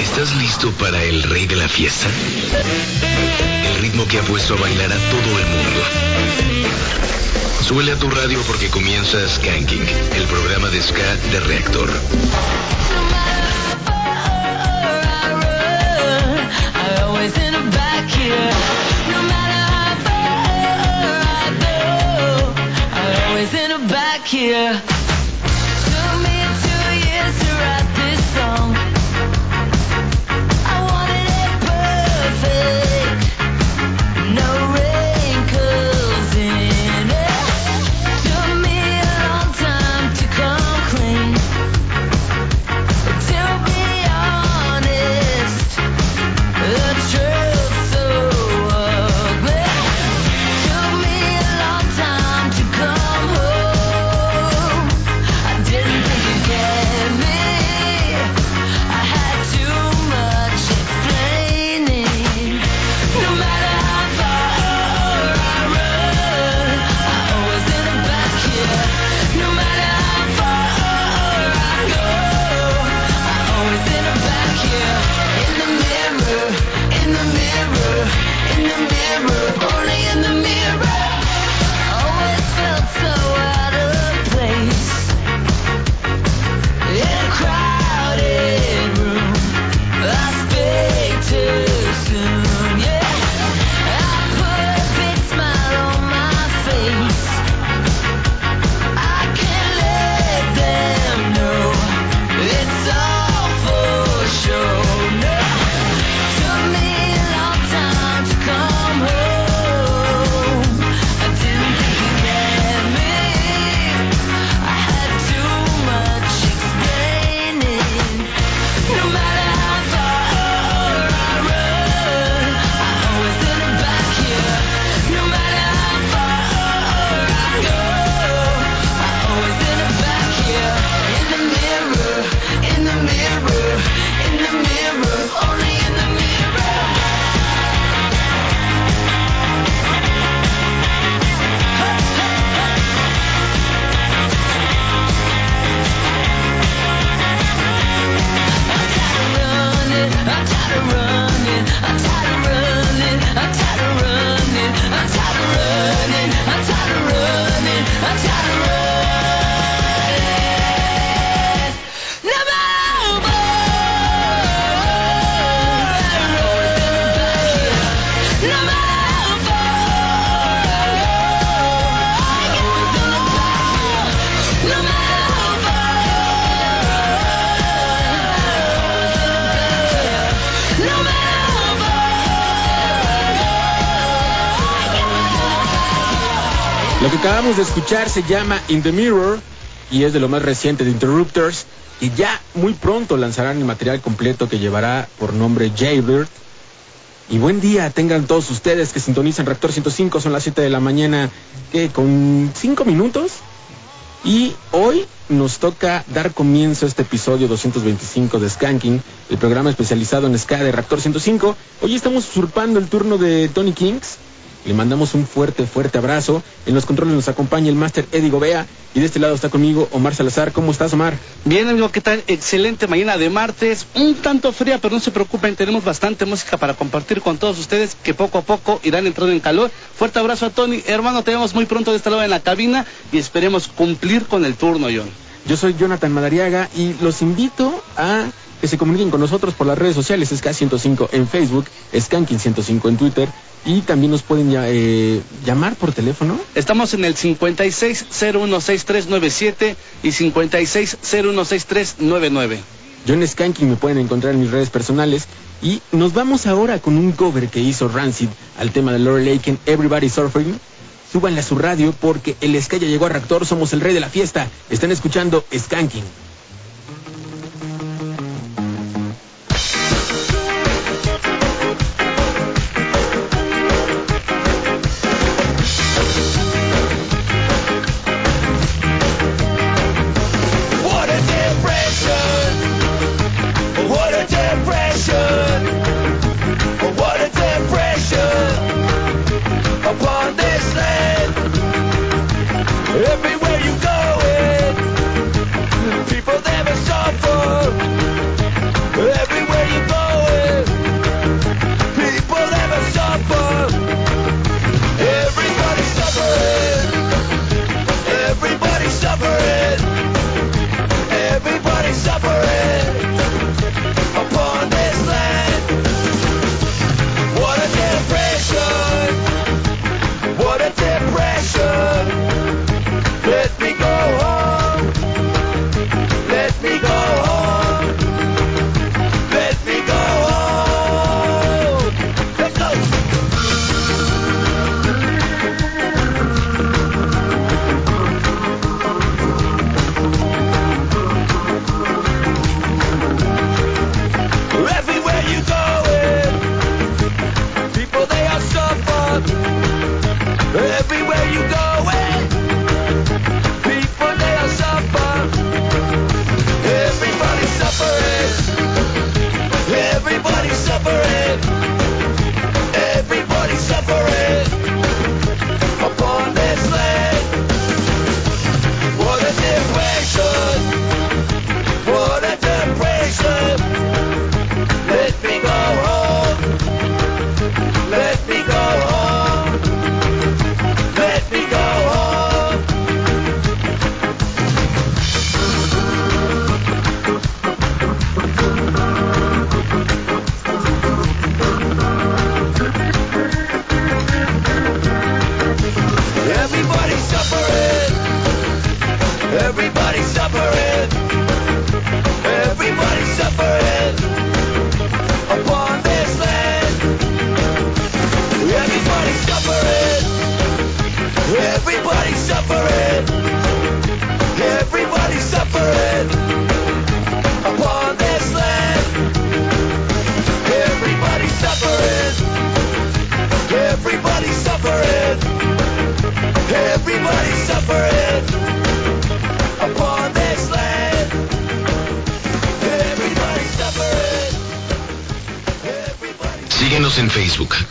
¿Estás listo para el rey de la fiesta? El ritmo que ha puesto a bailar a todo el mundo. Súbele a tu radio porque comienza Skanking, el programa de ska de Reactor. here. Took me two years to write this song. Acabamos de escuchar se llama In the Mirror y es de lo más reciente de Interrupters y ya muy pronto lanzarán el material completo que llevará por nombre Jaybird. Y buen día tengan todos ustedes que sintonizan Reactor 105, son las 7 de la mañana, ¿qué? ¿Con 5 minutos? Y hoy nos toca dar comienzo a este episodio 225 de Skanking, el programa especializado en ska de Reactor 105. Hoy estamos usurpando el turno de Tony Kings. Le mandamos un fuerte, fuerte abrazo. En los controles nos acompaña el máster Eddie Gobea. Y de este lado está conmigo Omar Salazar. ¿Cómo estás, Omar? Bien, amigo, ¿qué tal? Excelente mañana de martes. Un tanto fría, pero no se preocupen, tenemos bastante música para compartir con todos ustedes que poco a poco irán entrando en calor. Fuerte abrazo a Tony. Hermano, te vemos muy pronto de este lado en la cabina y esperemos cumplir con el turno, John. Yo soy Jonathan Madariaga y los invito a que se comuniquen con nosotros por las redes sociales SK105 en Facebook, Skanking105 en Twitter y también nos pueden ya, eh, llamar por teléfono. Estamos en el 56016397 y 56016399. Yo en Skanking me pueden encontrar en mis redes personales y nos vamos ahora con un cover que hizo Rancid al tema de Laurel Aiken, Everybody Surfing. Súbanle a su radio porque el ska ya llegó a Reactor, somos el rey de la fiesta. Están escuchando Skanking.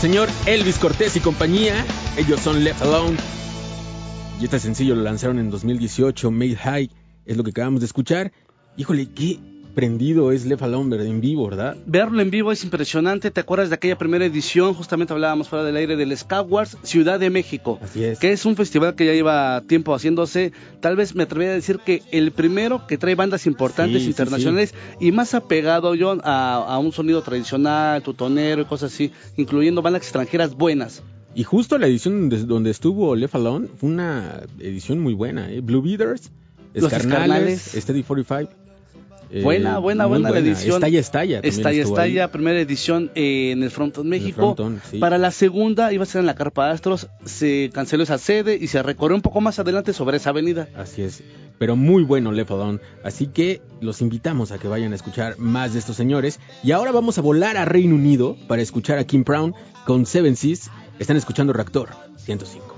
señor Elvis Cortés y compañía. Ellos son Left Alone. Y este sencillo lo lanzaron en 2018, Made High, es lo que acabamos de escuchar. Híjole, qué, prendido es Lefa Lomber en vivo, ¿verdad? Verlo en vivo es impresionante. ¿Te acuerdas de aquella primera edición? Justamente hablábamos fuera del aire del Scouts Ciudad de México. Así es. Que es un festival que ya lleva tiempo haciéndose. Tal vez me atrevería a decir que el primero que trae bandas importantes internacionales y más apegado, John, a, un sonido tradicional, tutonero y cosas así, incluyendo bandas extranjeras buenas. Y justo la edición donde, estuvo Left Alone fue una edición muy buena. ¿eh? Blue Beaters, Escarnales, Steady 45. Eh, buena, buena, buena, edición. Estalla, estalla. Estalla, estalla, primera edición en el Frontón México. Para la segunda iba a ser en la Carpa Astros, se canceló esa sede y se recorrió un poco más adelante sobre esa avenida. Así es, pero muy bueno Lepodón. Así que los invitamos a que vayan a escuchar más de estos señores. Y ahora vamos a volar a Reino Unido para escuchar a Kim Brown con Seven Seas. Están escuchando Reactor 105.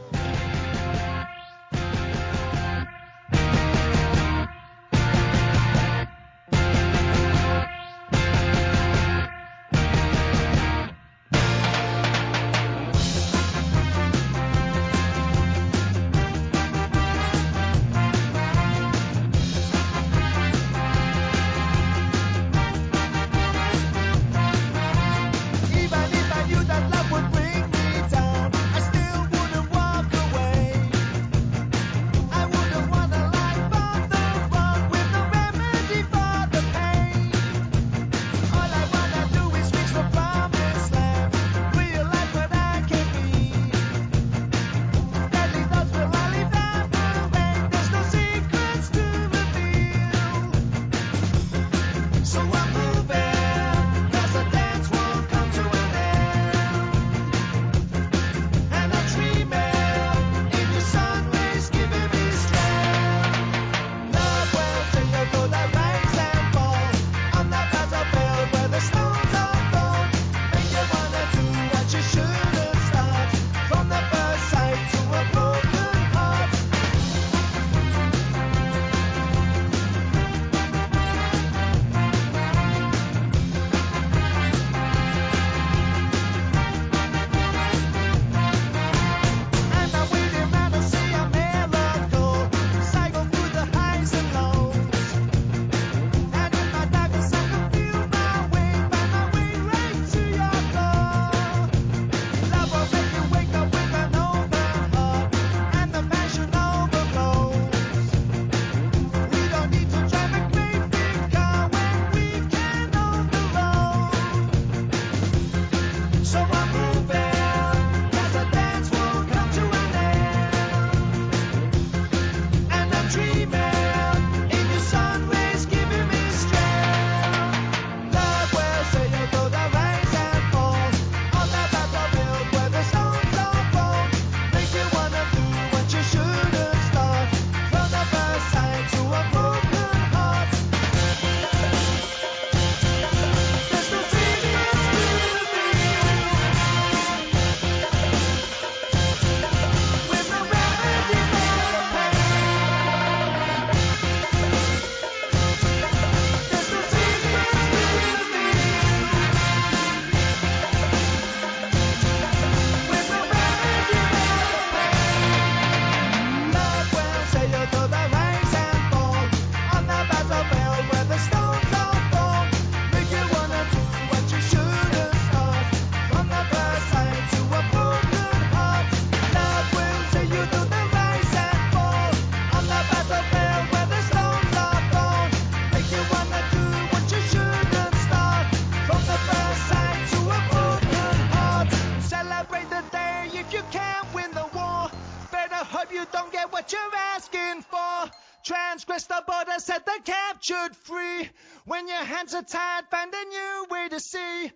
hands are tied, find a new way to see.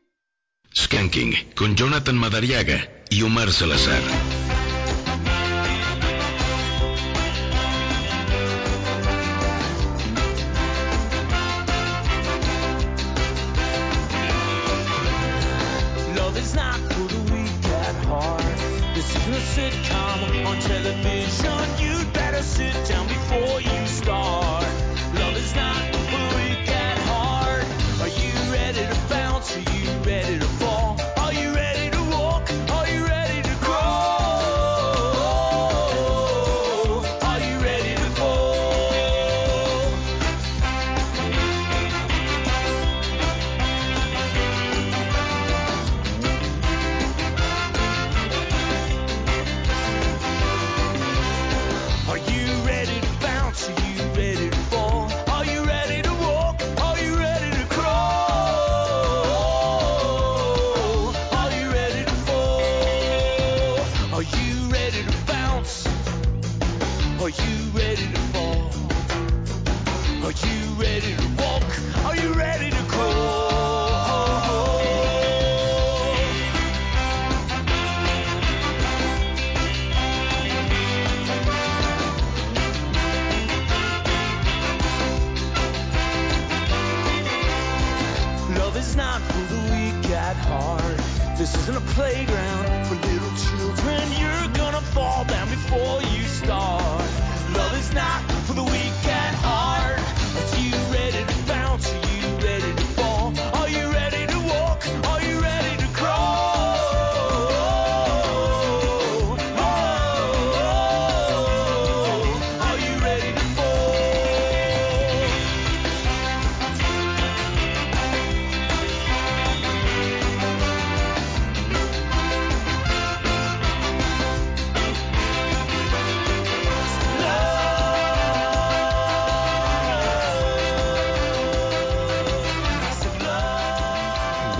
Skanking con Jonathan Madariaga y Omar Salazar.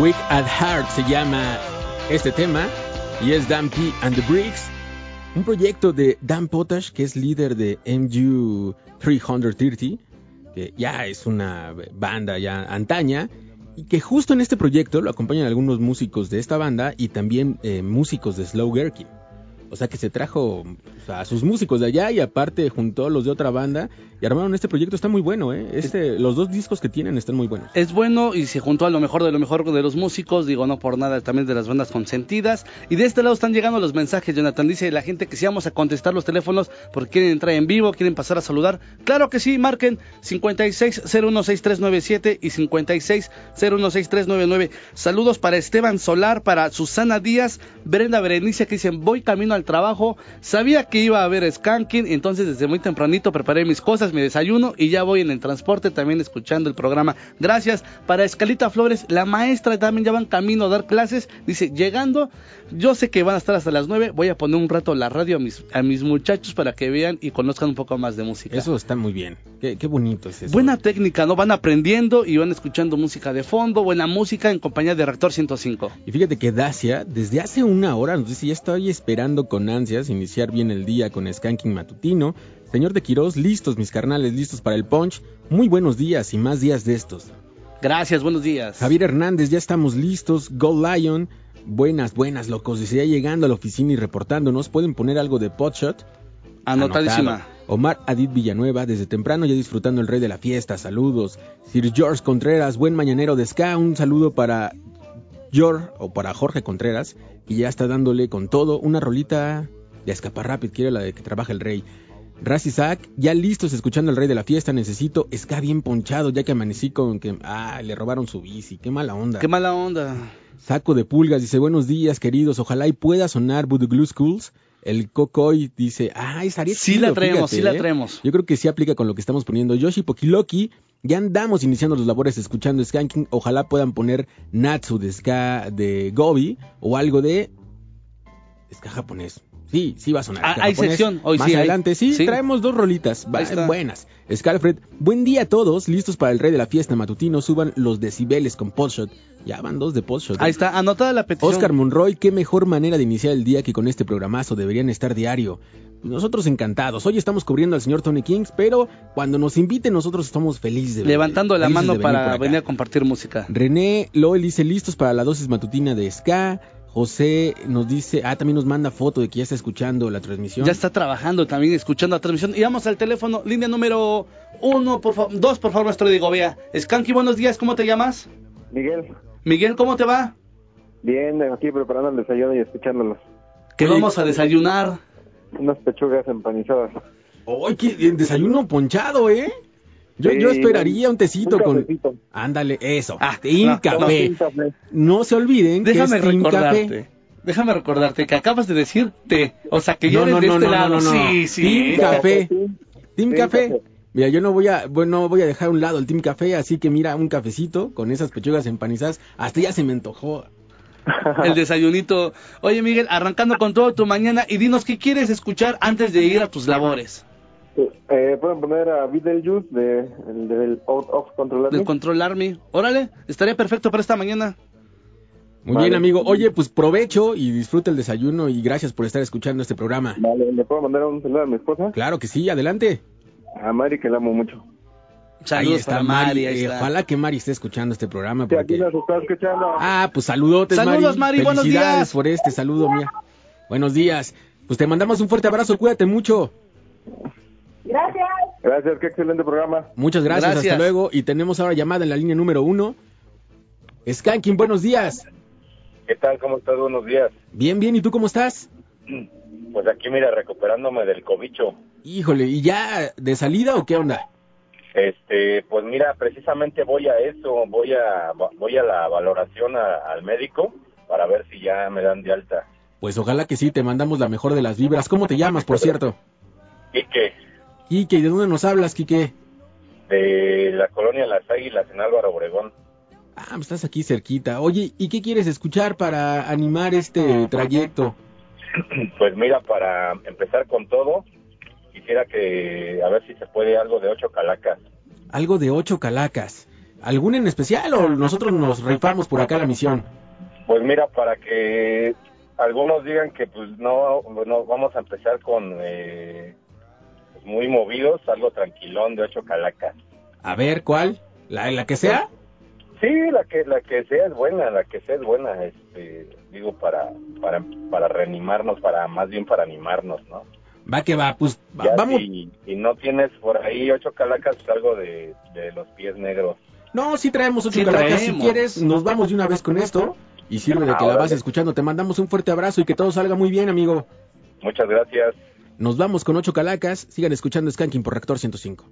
Weak at Heart se llama este tema y es Dan P and the Bricks, un proyecto de Dan Potash que es líder de MU 330, que ya es una banda ya antaña y que justo en este proyecto lo acompañan algunos músicos de esta banda y también eh, músicos de Slow Gherkin. O sea que se trajo a sus músicos de allá y aparte juntó a los de otra banda y armaron este proyecto. Está muy bueno, ¿eh? Este, los dos discos que tienen están muy buenos. Es bueno y se juntó a lo mejor de lo mejor de los músicos, digo no por nada, también de las bandas consentidas. Y de este lado están llegando los mensajes, Jonathan. Dice la gente que si vamos a contestar los teléfonos porque quieren entrar en vivo, quieren pasar a saludar. Claro que sí, marquen 56016397 y 56016399. Saludos para Esteban Solar, para Susana Díaz, Brenda Berenice que dicen voy camino al trabajo. Sabía que iba a haber skanking, entonces desde muy tempranito preparé mis cosas, mi desayuno y ya voy en el transporte también escuchando el programa. Gracias para Escalita Flores, la maestra también ya van camino a dar clases. Dice, llegando, yo sé que van a estar hasta las 9, voy a poner un rato la radio a mis, a mis muchachos para que vean y conozcan un poco más de música. Eso está muy bien. Qué, qué bonito es eso. Buena técnica, ¿no? Van aprendiendo y van escuchando música de fondo, buena música en compañía de Reactor 105. Y fíjate que Dacia, desde hace una hora, nos dice, ya estoy esperando con ansias iniciar bien el día con Skanking Matutino. Señor de Quirós, listos mis carnales, listos para el punch. Muy buenos días y más días de estos. Gracias, buenos días. Javier Hernández, ya estamos listos. Gold Lion, buenas, buenas, locos. Dice, ya llegando a la oficina y reportándonos, ¿pueden poner algo de Potshot? Anotadísima. Anotado. Omar Adit Villanueva, desde temprano ya disfrutando el rey de la fiesta, saludos. Sir George Contreras, buen mañanero de Ska, un saludo para George o para Jorge Contreras, y ya está dándole con todo una rolita de escaparrápid, quiere la de que trabaja el rey. Raz Isaac, ya listos escuchando el rey de la fiesta, necesito Ska bien ponchado, ya que amanecí con que, ah, le robaron su bici, qué mala onda. Qué mala onda. Saco de pulgas dice, buenos días queridos, ojalá y pueda sonar Voodoo Glue Schools. El Cocoy dice, ah, estaría Sí chido, la traemos, fíjate, sí la ¿eh? traemos. Yo creo que sí aplica con lo que estamos poniendo. Yoshi Pokiloki, ya andamos iniciando los labores escuchando Skanking. Ojalá puedan poner Natsu de Ska de Gobi o algo de Ska japonés. Sí, sí va a sonar. Ah, hay sección, hoy Más sí adelante, sí, Sí. traemos dos rolitas. buenas. Scalfred, buen día a todos. Listos para el rey de la fiesta matutino. Suban los decibeles con Podshot. Ya van dos de Podshot. Ahí está, anotada la petición. Oscar Monroy, qué mejor manera de iniciar el día que con este programazo deberían estar diario. Nosotros encantados. Hoy estamos cubriendo al señor Tony Kings, pero cuando nos inviten nosotros estamos felices de Levantando la mano venir para acá. venir a compartir música. René Loel dice listos para la dosis matutina de Ska. José nos dice, ah, también nos manda foto de que ya está escuchando la transmisión. Ya está trabajando también, escuchando la transmisión. Y vamos al teléfono, línea número uno, por favor, dos, por favor, nuestro Diego Vea. Skanky, buenos días, ¿cómo te llamas? Miguel, Miguel, ¿cómo te va? bien, aquí preparando el desayuno y escuchándolos. Que Oye, vamos a desayunar. Unas pechugas empanizadas. ¡Ay, qué desayuno ponchado, eh! Yo, Sí, yo esperaría un tecito un con... Ándale, eso. Ah, Team no, se olviden Déjame que es Team recordarte. Café. Déjame recordarte que acabas de decir te. O sea, que yo No, eres no, de no, este no, lado. no, no, no. Sí, sí. Team Café. Sí. Team. Café. Mira, yo no voy a, bueno, voy a dejar a un lado el Team Café, así que mira, un cafecito con esas pechugas empanizadas. Hasta ya se me antojó. El desayunito. Oye, Miguel, arrancando con todo tu mañana y dinos qué quieres escuchar antes de ir a tus labores. Eh, pueden poner a Beetlejuice de, el del Out of Control Del Control Army. Órale, estaría perfecto para esta mañana. Muy Vale. bien, amigo. Oye, pues provecho y disfruta el desayuno y gracias por estar escuchando este programa. Vale, ¿le puedo mandar un saludo a mi esposa? Claro que sí, adelante. A Mari, que la amo mucho. Saludos ahí está Mari. Mari. ahí Eh, está. ojalá que Mari esté escuchando este programa Sí, aquí porque... nos está escuchando. Ah, pues saludotes, Saludos, Mari, buenos Felicidades días. por este saludo, mía. Buenos días. Pues te mandamos un fuerte abrazo, cuídate mucho. Gracias, qué excelente programa. Muchas gracias, Gracias. hasta luego. Y tenemos ahora llamada en la línea número uno. Skanking, buenos días. ¿Qué tal? ¿Cómo estás? Buenos días. Bien, bien, ¿y tú cómo estás? Pues aquí, mira, recuperándome del cobicho. Híjole, ¿y ya de salida o qué onda? Este, pues mira, precisamente voy a eso, voy a voy a la valoración a- al médico para ver si ya me dan de alta. Pues ojalá que sí, te mandamos la mejor de las vibras. ¿Cómo te llamas, por cierto? ¿Y qué? Quique, ¿y de dónde nos hablas, Quique? De la colonia Las Águilas en Álvaro Obregón. Ah, pues estás aquí cerquita. Oye, ¿y qué quieres escuchar para animar este trayecto? Pues mira, para empezar con todo, quisiera que a ver si se puede algo de ocho calacas. Algo de ocho calacas. ¿Algún en especial o nosotros nos rifamos por acá la misión? Pues mira, para que algunos digan que pues no, no vamos a empezar con eh, muy movidos, algo tranquilón de ocho calacas. A ver, ¿cuál? ¿La, la que sea? Sí, la que la que sea es buena, la que sea es buena, este, digo para para para reanimarnos, para más bien para animarnos, ¿no? Va que va, pues va- Ya vamos. Si, si no tienes por ahí ocho calacas, pues, algo de, de los pies negros. No, sí traemos ocho Sí calacas. Si quieres, nos vamos de una vez con esto. Y sirve de que la Ahora vas escuchando. Te mandamos un fuerte abrazo y que todo salga muy bien, amigo. Muchas gracias. Nos vamos con ocho calacas. Sigan escuchando Skanking por Rector 105.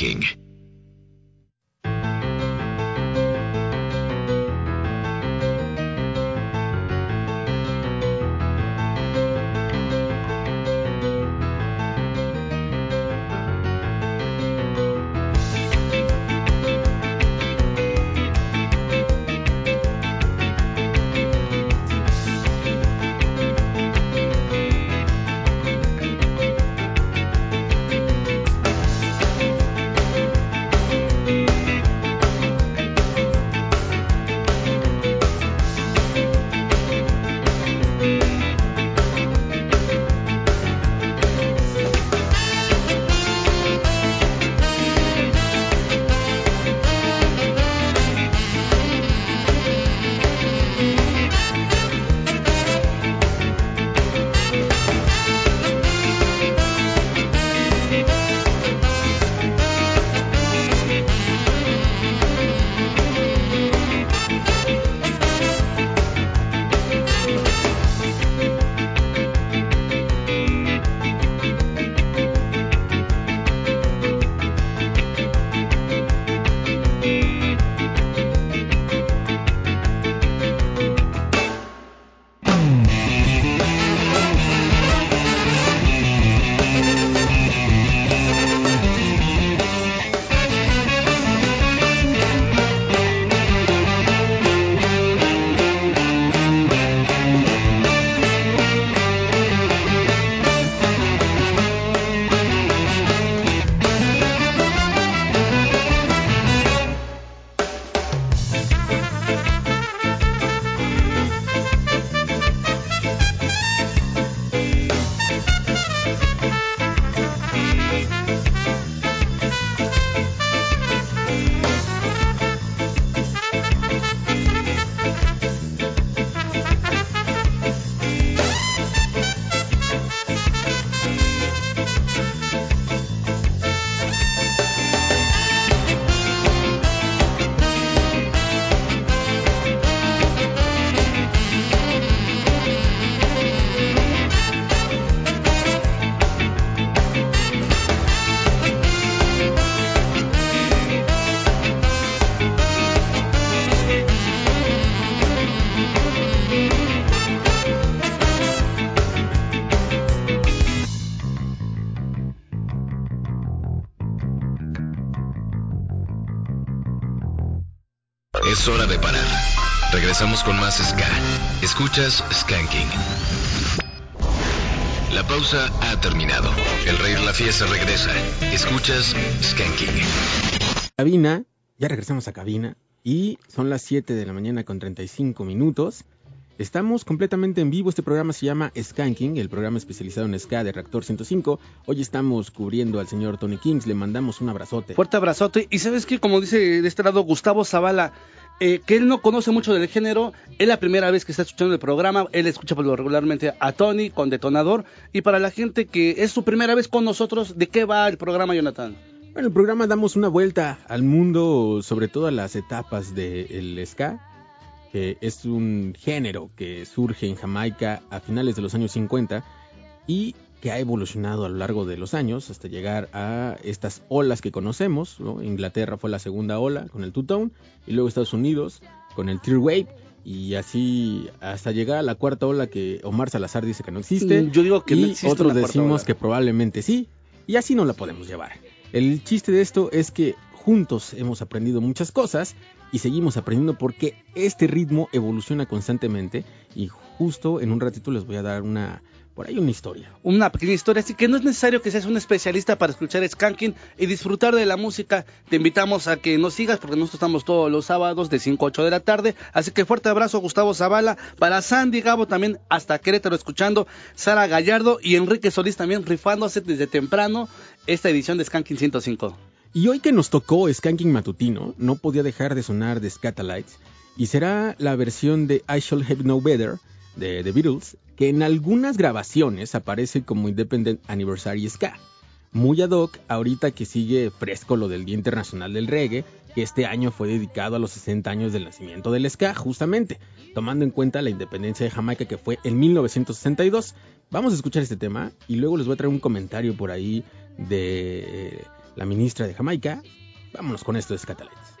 Skanking. Es hora de parar. Regresamos con más Ska. Escuchas Skanking. La pausa ha terminado. El rey de la fiesta regresa. Escuchas Skanking. Cabina, ya regresamos a cabina y son las 7 de la mañana con 35 minutos. Estamos completamente en vivo, este programa se llama Skanking, el programa especializado en ska de Reactor 105. Hoy estamos cubriendo al señor Tony Kings, le mandamos un abrazote. Fuerte abrazote. Y sabes que, como dice de este lado Gustavo Zavala, eh, que él no conoce mucho del género, es la primera vez que está escuchando el programa, él escucha por lo regularmente a Tony con Detonador. Y para la gente que es su primera vez con nosotros, ¿de qué va el programa, Jonathan? Bueno, el programa damos una vuelta al mundo, sobre todo a las etapas del ska, que es un género que surge en Jamaica a finales de los años 50 y que ha evolucionado a lo largo de los años hasta llegar a estas olas que conocemos. ¿no? Inglaterra fue la segunda ola con el two-tone y luego Estados Unidos con el tear wave y así hasta llegar a la cuarta ola que Omar Salazar dice que no existe. Yo digo que y no existe otros decimos ola. que probablemente sí y así no la podemos llevar. El chiste de esto es que juntos hemos aprendido muchas cosas y seguimos aprendiendo porque este ritmo evoluciona constantemente y justo en un ratito les voy a dar una por ahí una historia. Una pequeña historia, así que no es necesario que seas un especialista para escuchar Skanking y disfrutar de la música. Te invitamos a que nos sigas porque nosotros estamos todos los sábados de 5 a 8 de la tarde. Así que fuerte abrazo Gustavo Zavala, para Sandy Gabo también hasta Querétaro escuchando, Sara Gallardo y Enrique Solís también rifándose desde temprano esta edición de Skanking 105. Y hoy que nos tocó Skanking Matutino, no podía dejar de sonar de Scatalites, y será la versión de I Shall Have No Better de The Beatles, que en algunas grabaciones aparece como Independent Anniversary Ska. Muy ad hoc, ahorita que sigue fresco lo del Día Internacional del Reggae, que este año fue dedicado a los 60 años del nacimiento del ska, justamente, tomando en cuenta la independencia de Jamaica que fue en 1962. Vamos a escuchar este tema y luego les voy a traer un comentario por ahí de la ministra de Jamaica. Vámonos con esto de Scatalites.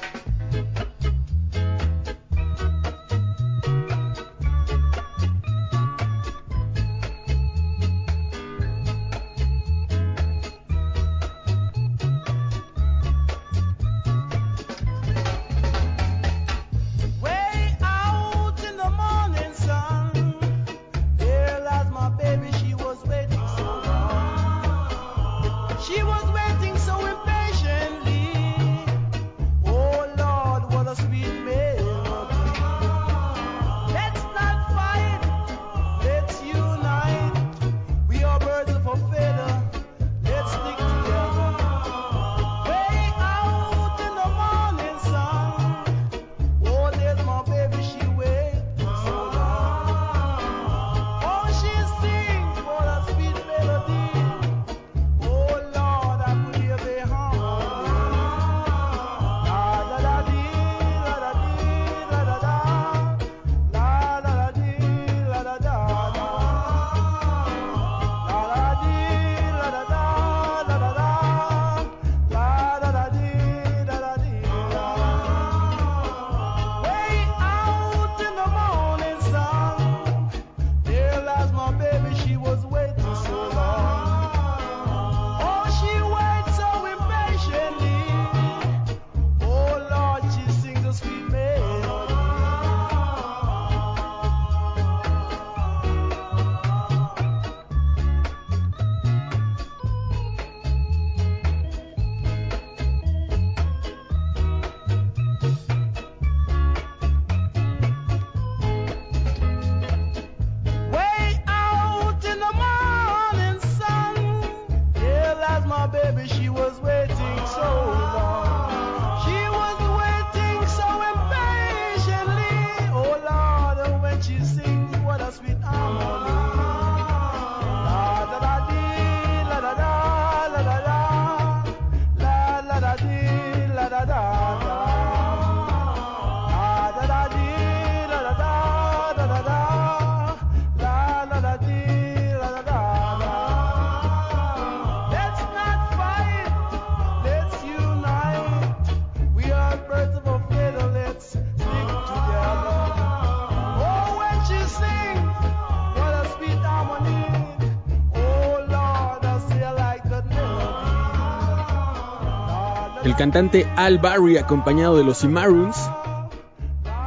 Cantante Al Barry acompañado de los Imaruns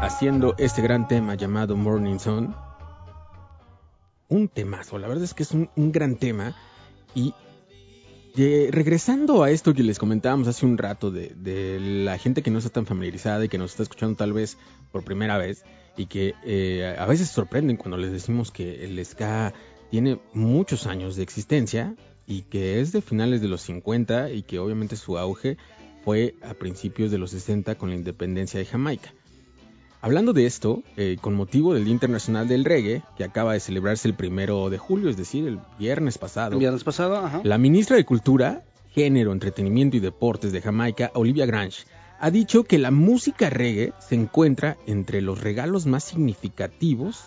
haciendo este gran tema llamado Morning Sun. Un temazo, la verdad es que es un, gran tema y eh, regresando a esto que les comentábamos hace un rato de, de la gente que no está tan familiarizada y que nos está escuchando tal vez por primera vez y que eh, a veces sorprenden cuando les decimos que el ska tiene muchos años de existencia y que es de finales de los 50 y que obviamente su auge fue a principios de los 60 con la independencia de Jamaica. Hablando de esto, eh, con motivo del Día Internacional del Reggae, que acaba de celebrarse el primero de julio, es decir, el viernes pasado, El viernes pasado, ajá. la ministra de Cultura, Género, Entretenimiento y Deportes de Jamaica, Olivia Grange, ha dicho que la música reggae se encuentra entre los regalos más significativos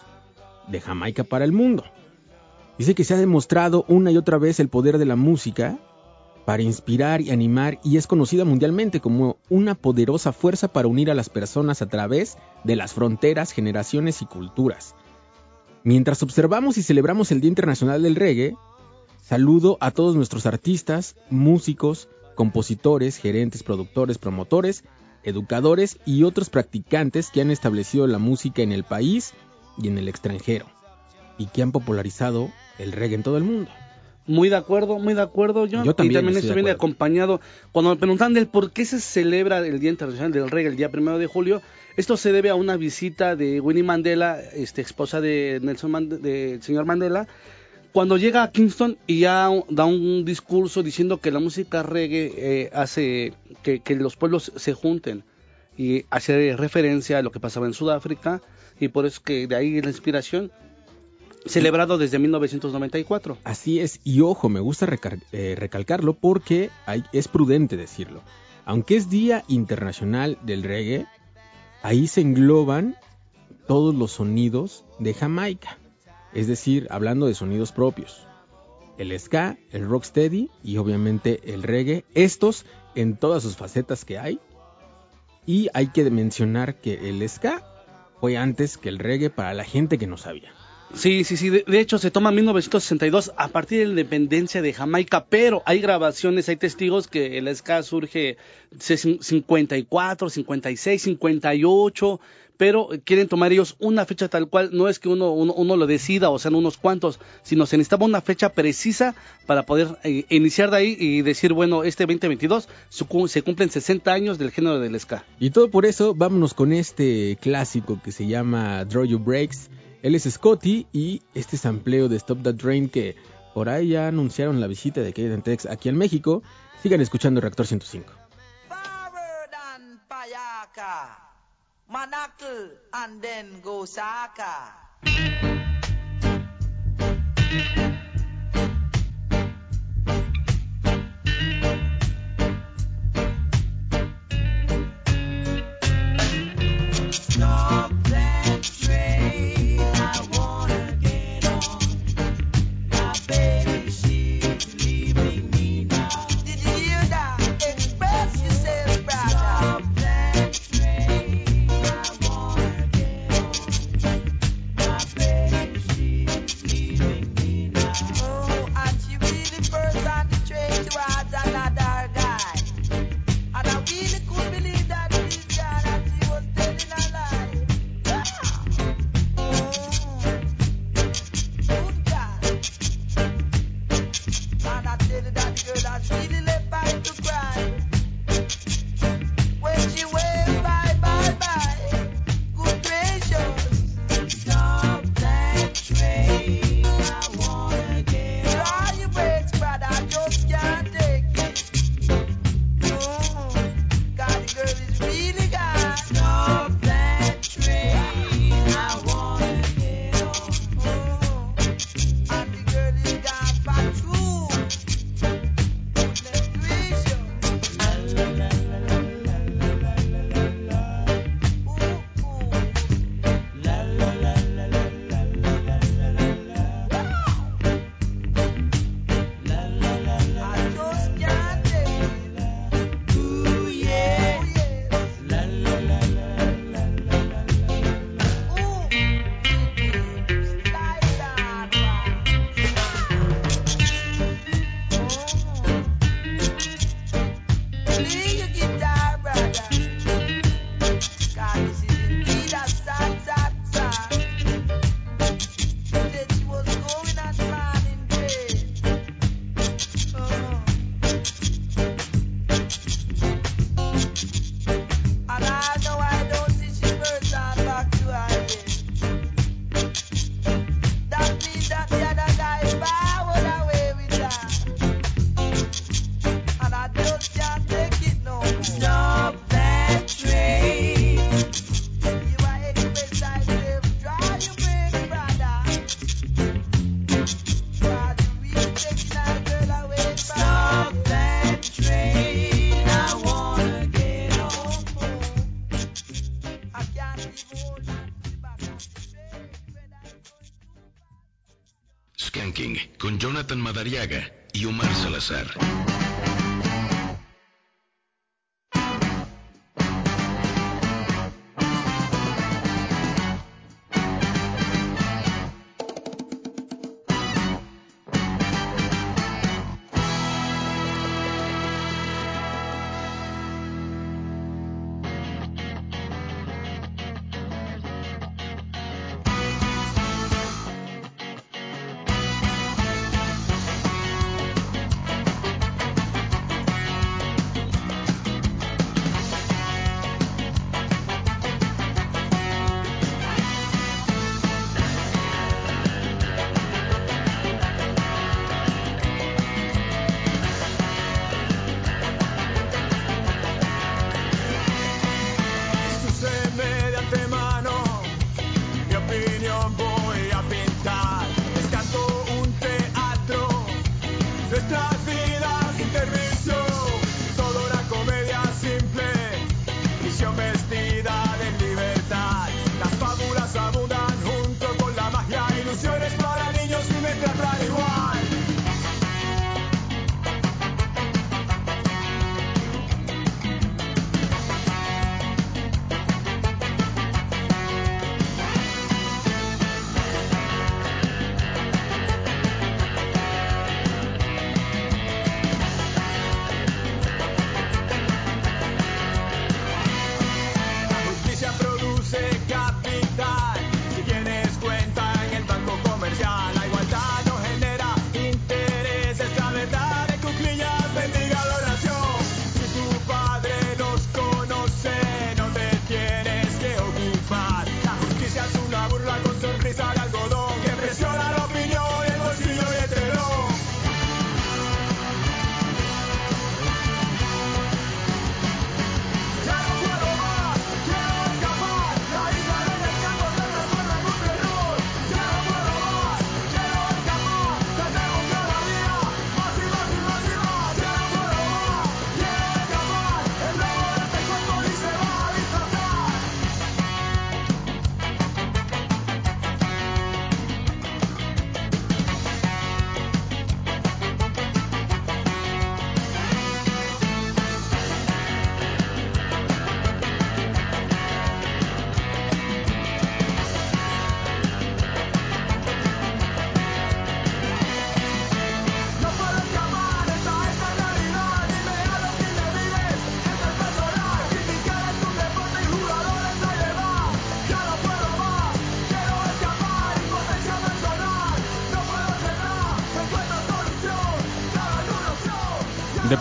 de Jamaica para el mundo. Dice que se ha demostrado una y otra vez el poder de la música para inspirar y animar y es conocida mundialmente como una poderosa fuerza para unir a las personas a través de las fronteras, generaciones y culturas. Mientras observamos y celebramos el Día Internacional del Reggae, saludo a todos nuestros artistas, músicos, compositores, gerentes, productores, promotores, educadores y otros practicantes que han establecido la música en el país y en el extranjero y que han popularizado el reggae en todo el mundo. Muy de acuerdo, muy de acuerdo, John. Yo también y también estoy esto de viene acuerdo. acompañado. Cuando me preguntan del por qué se celebra el Día Internacional del Reggae el día primero de julio, esto se debe a una visita de Winnie Mandela, este, esposa de Nelson Mand- del señor Mandela, cuando llega a Kingston y ya da un discurso diciendo que la música reggae eh, hace que, que los pueblos se junten y hace referencia a lo que pasaba en Sudáfrica y por eso que de ahí la inspiración celebrado desde 1994. Así es, y ojo, me gusta eh, recalcarlo porque es prudente decirlo. Aunque es Día Internacional del Reggae, ahí se engloban todos los sonidos de Jamaica. Es decir, hablando de sonidos propios. El ska, el rocksteady y obviamente el reggae. Estos en todas sus facetas que hay. Y hay que mencionar que el ska fue antes que el reggae para la gente que no sabía. Sí, sí, sí. De, hecho, se toma en 1962 a partir de la independencia de Jamaica, pero hay grabaciones, hay testigos que el ska surge se- 54, 56, 58, pero quieren tomar ellos una fecha tal cual. No es que uno, uno, lo decida o sean unos cuantos, sino se necesitaba una fecha precisa para poder eh, iniciar de ahí y decir, bueno, este 2022 su se cumplen 60 años del género del ska. Y todo por eso, vámonos con este clásico que se llama Draw Your Breaks. Él es Scotty y este sampleo de Stop That Train que por ahí ya anunciaron la visita de Kate Tex aquí en México. Sigan escuchando Reactor 105. Forward and Payaka. Manakal and then Gosaka. Stop Omar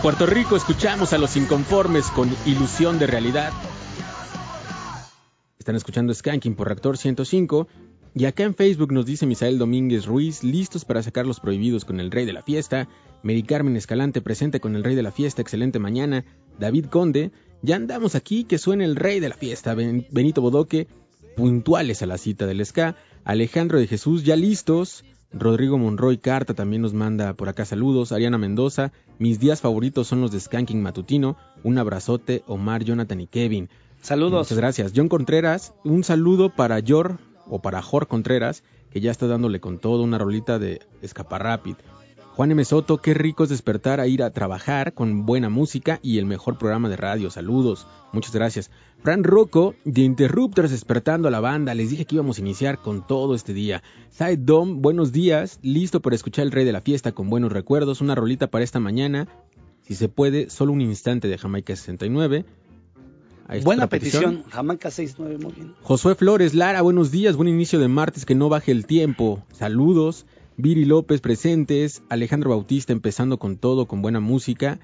Puerto Rico escuchamos a los inconformes con Ilusión de Realidad. Están escuchando Skanking por Reactor 105. Y acá en Facebook nos dice Misael Domínguez Ruiz, listos para sacar los prohibidos con el rey de la fiesta. Mary Carmen Escalante presente con el rey de la fiesta, excelente mañana. David Conde, ya andamos aquí, que suene el rey de la fiesta. Ben- Benito Bodoque, puntuales a la cita del ska. Alejandro de Jesús, ya listos. Rodrigo Monroy Carta también nos manda por acá saludos. Ariana Mendoza, mis días favoritos son los de Skanking Matutino. Un abrazote, Omar, Jonathan y Kevin. Saludos. Muchas gracias. John Contreras, un saludo para Yor o para Jor Contreras, que ya está dándole con todo una rolita de Escaparrápid. Juan M. Soto, qué rico es despertar a ir a trabajar con buena música y el mejor programa de radio. Saludos, muchas gracias. Fran Rocco, de Interrupters despertando a la banda. Les dije que íbamos a iniciar con todo este día. Side Dom, buenos días. Listo para escuchar el rey de la fiesta con buenos recuerdos. Una rolita para esta mañana. Si se puede, solo un instante de Jamaica 69. Buena petición. petición. Jamaica 69, muy bien. Josué Flores, Lara, buenos días. Buen inicio de martes, que no baje el tiempo. Saludos. Viri López presentes, Alejandro Bautista empezando con todo, con buena música.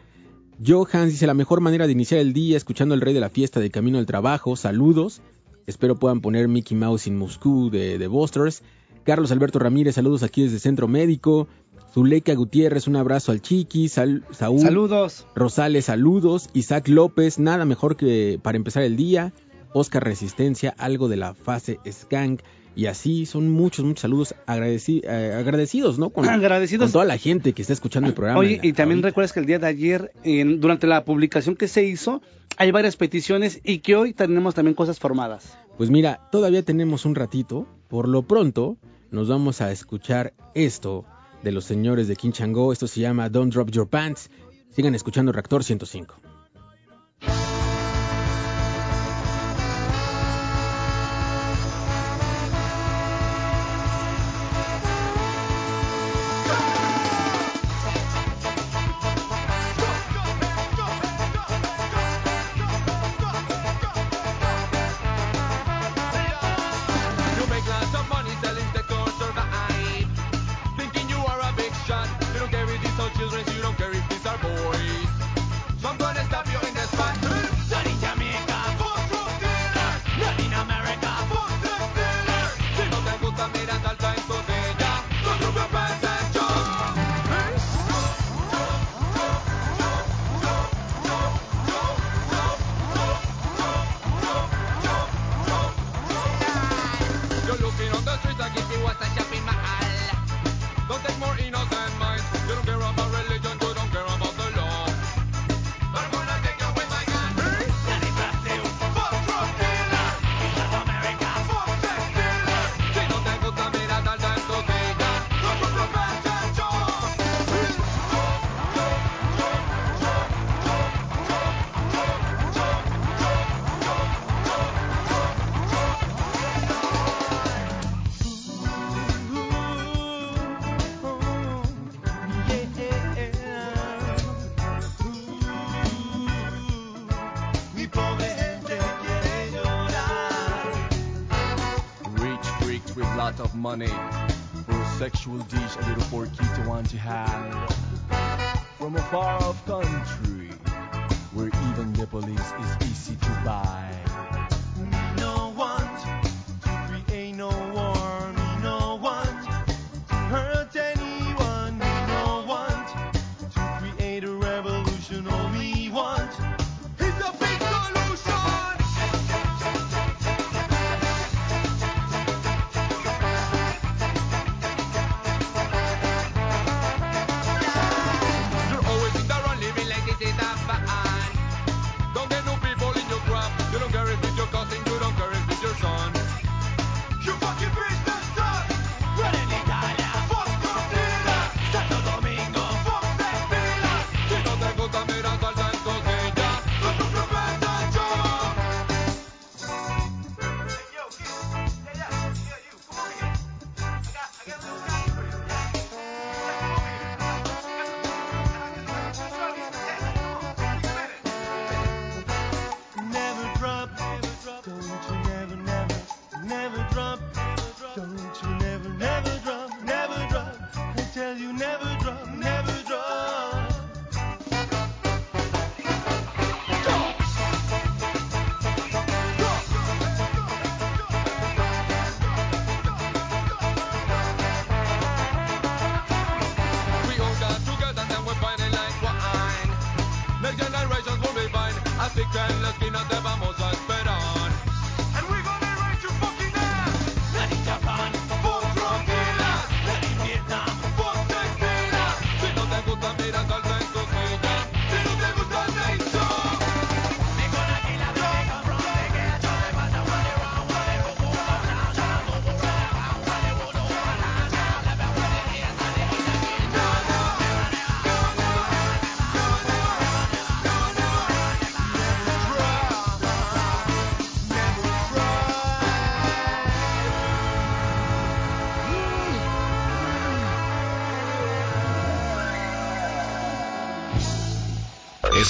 Johans dice la mejor manera de iniciar el día escuchando el rey de la fiesta de camino al trabajo, saludos. Espero puedan poner Mickey Mouse in Moscú de, de Busters. Carlos Alberto Ramírez, saludos aquí desde Centro Médico. Zuleika Gutiérrez, un abrazo al Chiqui, Sal, Saúl. Saludos. Rosales, saludos. Isaac López, nada mejor que para empezar el día. Oscar Resistencia, algo de la fase Skank. Y así son muchos, muchos saludos eh, agradecidos, ¿no? Con, agradecidos. Con toda la gente que está escuchando el programa. Oye, y también recuerdas que el día de ayer, en, durante la publicación que se hizo, hay varias peticiones y que hoy tenemos también cosas formadas. Pues mira, todavía tenemos un ratito. Por lo pronto, nos vamos a escuchar esto de los señores de King Chango. Esto se llama Don't Drop Your Pants. Sigan escuchando Reactor 105.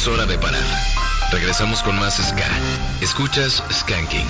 Es hora de parar. Regresamos con más Ska. Escuchas Skanking.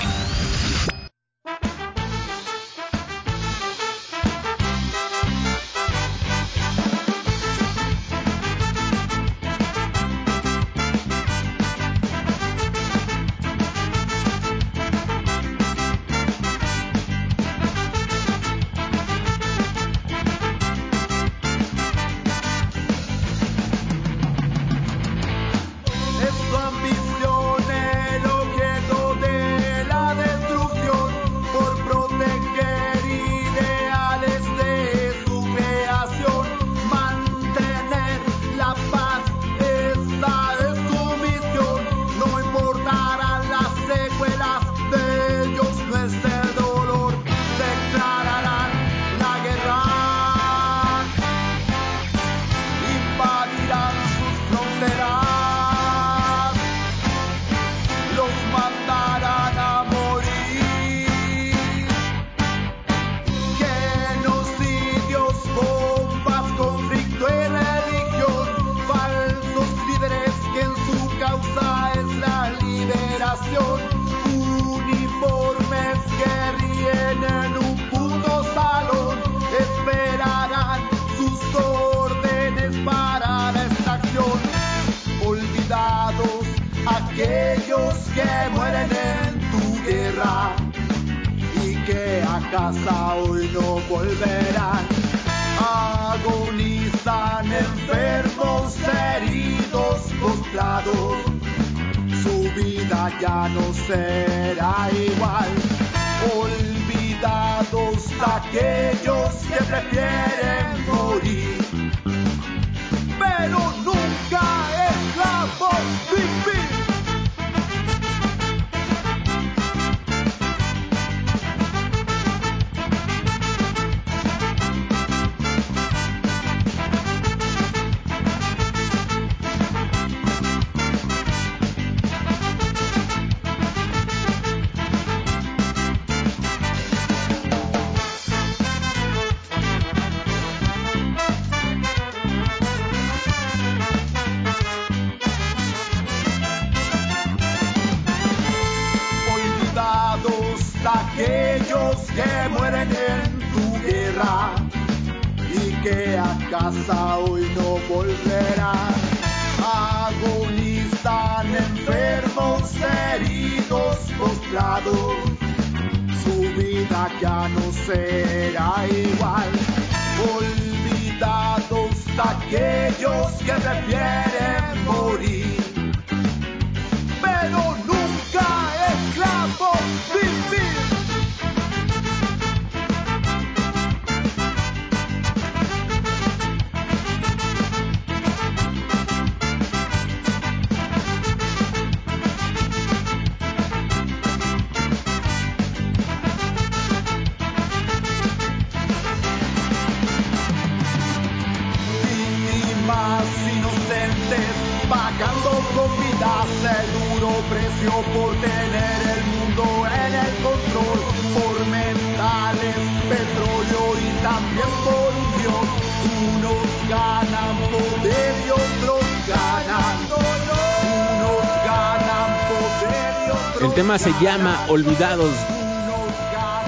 Se llama Olvidados.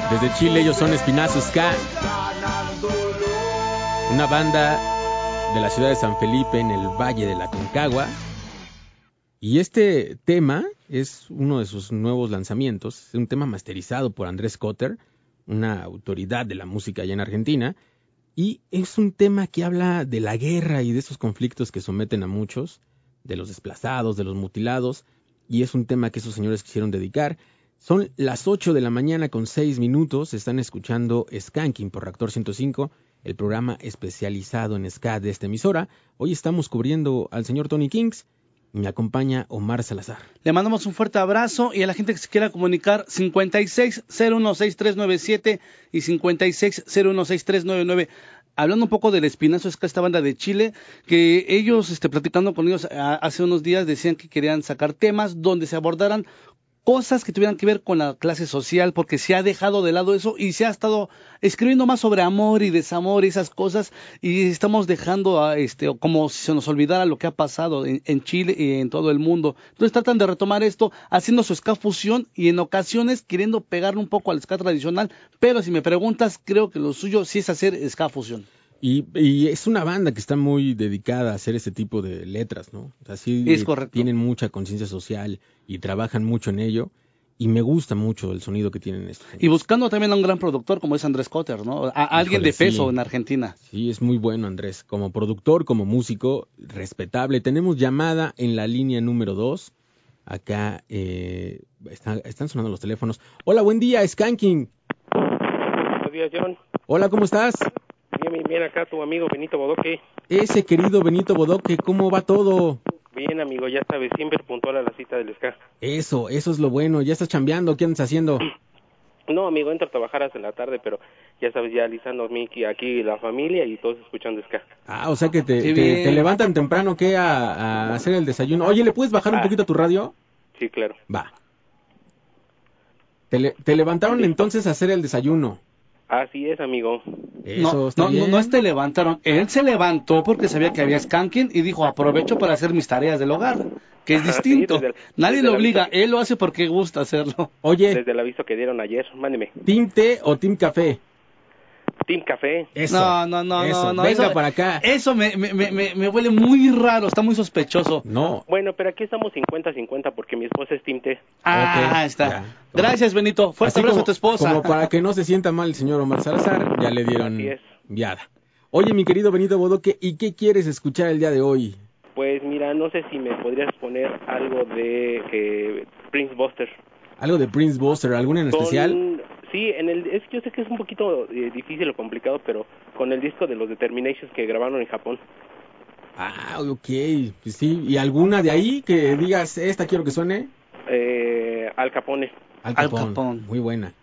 Desde Chile ellos son Espinazo Ska, ganan dolor. una banda de la ciudad de San Felipe en el Valle de la Concagua. Y este tema es uno de sus nuevos lanzamientos, es un tema masterizado por Andrés Cotter, una autoridad de la música allá en Argentina, y es un tema que habla de la guerra y de esos conflictos que someten a muchos, de los desplazados, de los mutilados, y es un tema que esos señores quisieron dedicar. Son las 8 de la mañana con 6 minutos, están escuchando Skanking por Reactor 105, el programa especializado en ska de esta emisora. Hoy estamos cubriendo al señor Tony Kings, me acompaña Omar Salazar. Le mandamos un fuerte abrazo y a la gente que se quiera comunicar 56016397 y 56016399. Hablando un poco del Espinazo, es que esta banda de Chile, que ellos, este, platicando con ellos hace unos días, decían que querían sacar temas donde se abordaran cosas que tuvieran que ver con la clase social, porque se ha dejado de lado eso y se ha estado escribiendo más sobre amor y desamor y esas cosas, y estamos dejando a este, como si se nos olvidara lo que ha pasado en, en Chile y en todo el mundo. Entonces tratan de retomar esto haciendo su ska fusión y en ocasiones queriendo pegarle un poco al ska tradicional, pero si me preguntas, creo que lo suyo sí es hacer ska fusión. Y, y es una banda que está muy dedicada a hacer ese tipo de letras, ¿no? O sea, sí Es correcto. tienen mucha conciencia social y trabajan mucho en ello. Y me gusta mucho el sonido que tienen estos. Y buscando también a un gran productor como es Andrés Cotter, ¿no? A, a alguien Híjole, de peso sí. en Argentina. Sí, es muy bueno, Andrés. Como productor, como músico, respetable. Tenemos llamada en la línea número 2. Acá eh, está- están sonando los teléfonos. Hola, buen día, Skanking. Buenos días, John. Hola, ¿cómo estás? Bien, bien, bien, acá tu amigo Benito Bodoque. Ese querido Benito Bodoque, ¿cómo va todo? Bien, amigo, ya sabes, siempre puntual a la cita del ska. Eso, eso es lo bueno. ¿Ya estás chambeando? ¿Qué andas haciendo? No, amigo, entro a trabajar hasta la tarde, pero ya sabes, ya alisando aquí, aquí la familia y todos escuchando ska. Ah, o sea que te, te- levantan temprano, ¿qué? A, a hacer el desayuno. Oye, ¿le puedes bajar un Ah. poquito tu radio? Sí, claro. Va. Te, le- te levantaron entonces a hacer el desayuno. Así es, amigo. Eso no, no, no, es te levantaron. Él se levantó porque sabía que había skanking y dijo, aprovecho para hacer mis tareas del hogar, que es Ajá, sí, distinto. desde el- Nadie desde lo obliga, él lo hace porque gusta hacerlo. Oye, Desde el aviso que dieron ayer, mándeme. ¿Team té o Team café? Team Café. Eso. no, no, no, eso. no, no. Venga eso, para acá. Eso me, me, me, me- me huele muy raro, está muy sospechoso. No. Bueno, pero aquí estamos 50-50 porque mi esposa es Team T. Ah, está. ya. Gracias, Benito. Fuerte Así abrazo como- a tu esposa. Como para que no se sienta mal el señor Omar Salazar, ya le dieron Así es. viada. Oye, mi querido Benito Bodoque, ¿y qué quieres escuchar el día de hoy? Pues mira, no sé si me podrías poner algo de eh, Prince Buster. ¿Algo de Prince Buster? ¿Alguna en especial? Sí, en el, es, yo sé que es un poquito eh, difícil o complicado, pero con el disco de los Determinations que grabaron en Japón. Ah, ok. Pues sí. ¿Y alguna de ahí que digas, esta quiero que suene? Eh, Al Capone. Al Al Capone. Capone. Muy buena.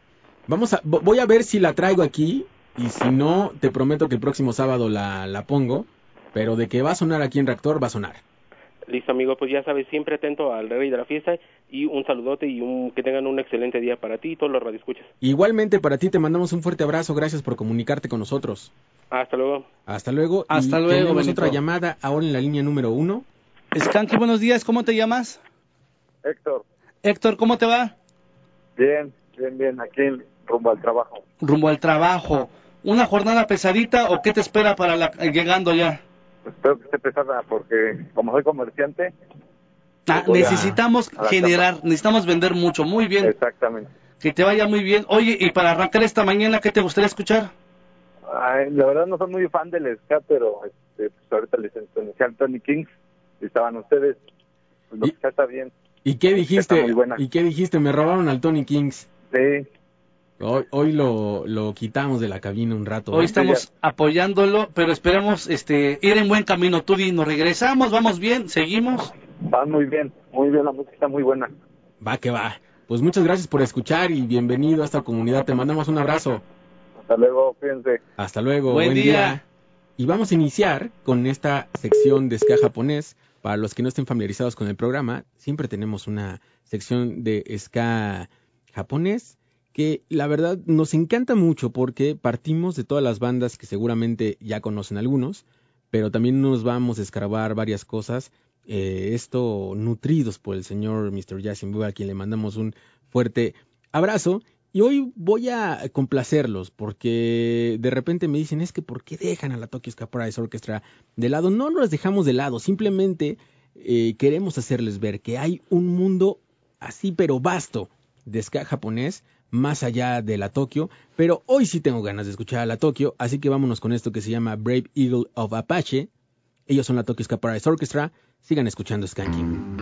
Vamos a, vo- voy a ver si la traigo aquí y si no, te prometo que el próximo sábado la, la pongo. Pero de que va a sonar aquí en Reactor, va a sonar. Listo, amigo, pues ya sabes, siempre atento al rey de la fiesta y un saludote y un, que tengan un excelente día para ti y todos los radioescuchas. Igualmente para ti te mandamos un fuerte abrazo. Gracias por comunicarte con nosotros. Hasta luego. Hasta luego. Hasta y luego, Tenemos Benito. otra llamada ahora en la línea número uno. Skanky, buenos días, ¿cómo te llamas? Héctor, Héctor, ¿cómo te va? bien, bien, bien, aquí rumbo al trabajo. Rumbo al trabajo. ¿Una jornada pesadita o qué te espera para la, llegando ya? Espero que esté pesada porque como soy comerciante, Ah, a- necesitamos a la generar, necesitamos vender mucho. Muy bien. exactamente. Que te vaya muy bien. Oye, y para arrancar esta mañana, ¿qué te gustaría escuchar? Ay, la verdad no soy muy fan del ska, pero este, pues ahorita les enseñé al Tony Kings estaban ustedes. Pues lo que está, bien. ¿Y qué dijiste? ¿Y qué dijiste? Me robaron al Tony Kings. Sí, Hoy, hoy lo, lo quitamos de la cabina un rato. Hoy estamos apoyándolo, pero esperemos este, ir en buen camino. Tú dinos, regresamos, vamos bien, seguimos. van muy bien, muy bien, la música está muy buena. Va que va. Pues muchas gracias por escuchar y bienvenido a esta comunidad. Te mandamos un abrazo. Hasta luego, fíjense. Hasta luego. Buen día. Y vamos a iniciar con esta sección de ska japonés. Para los que no estén familiarizados con el programa, siempre tenemos una sección de ska japonés que la verdad nos encanta mucho porque partimos de todas las bandas que seguramente ya conocen algunos, pero también nos vamos a escarbar varias cosas. eh, esto nutridos por el señor Mr. Yasin Bua, a quien le mandamos un fuerte abrazo. Y hoy voy a complacerlos porque de repente me dicen, es que ¿por qué dejan a la Tokyo Ska Paradise Orchestra de lado? No nos dejamos de lado, simplemente eh, queremos hacerles ver que hay un mundo así pero vasto de ska japonés más allá de la Tokio, pero hoy sí tengo ganas de escuchar a la Tokio, así que vámonos con esto que se llama Brave Eagle of Apache. Ellos son la Tokyo Ska Paradise Orchestra, sigan escuchando Skanking.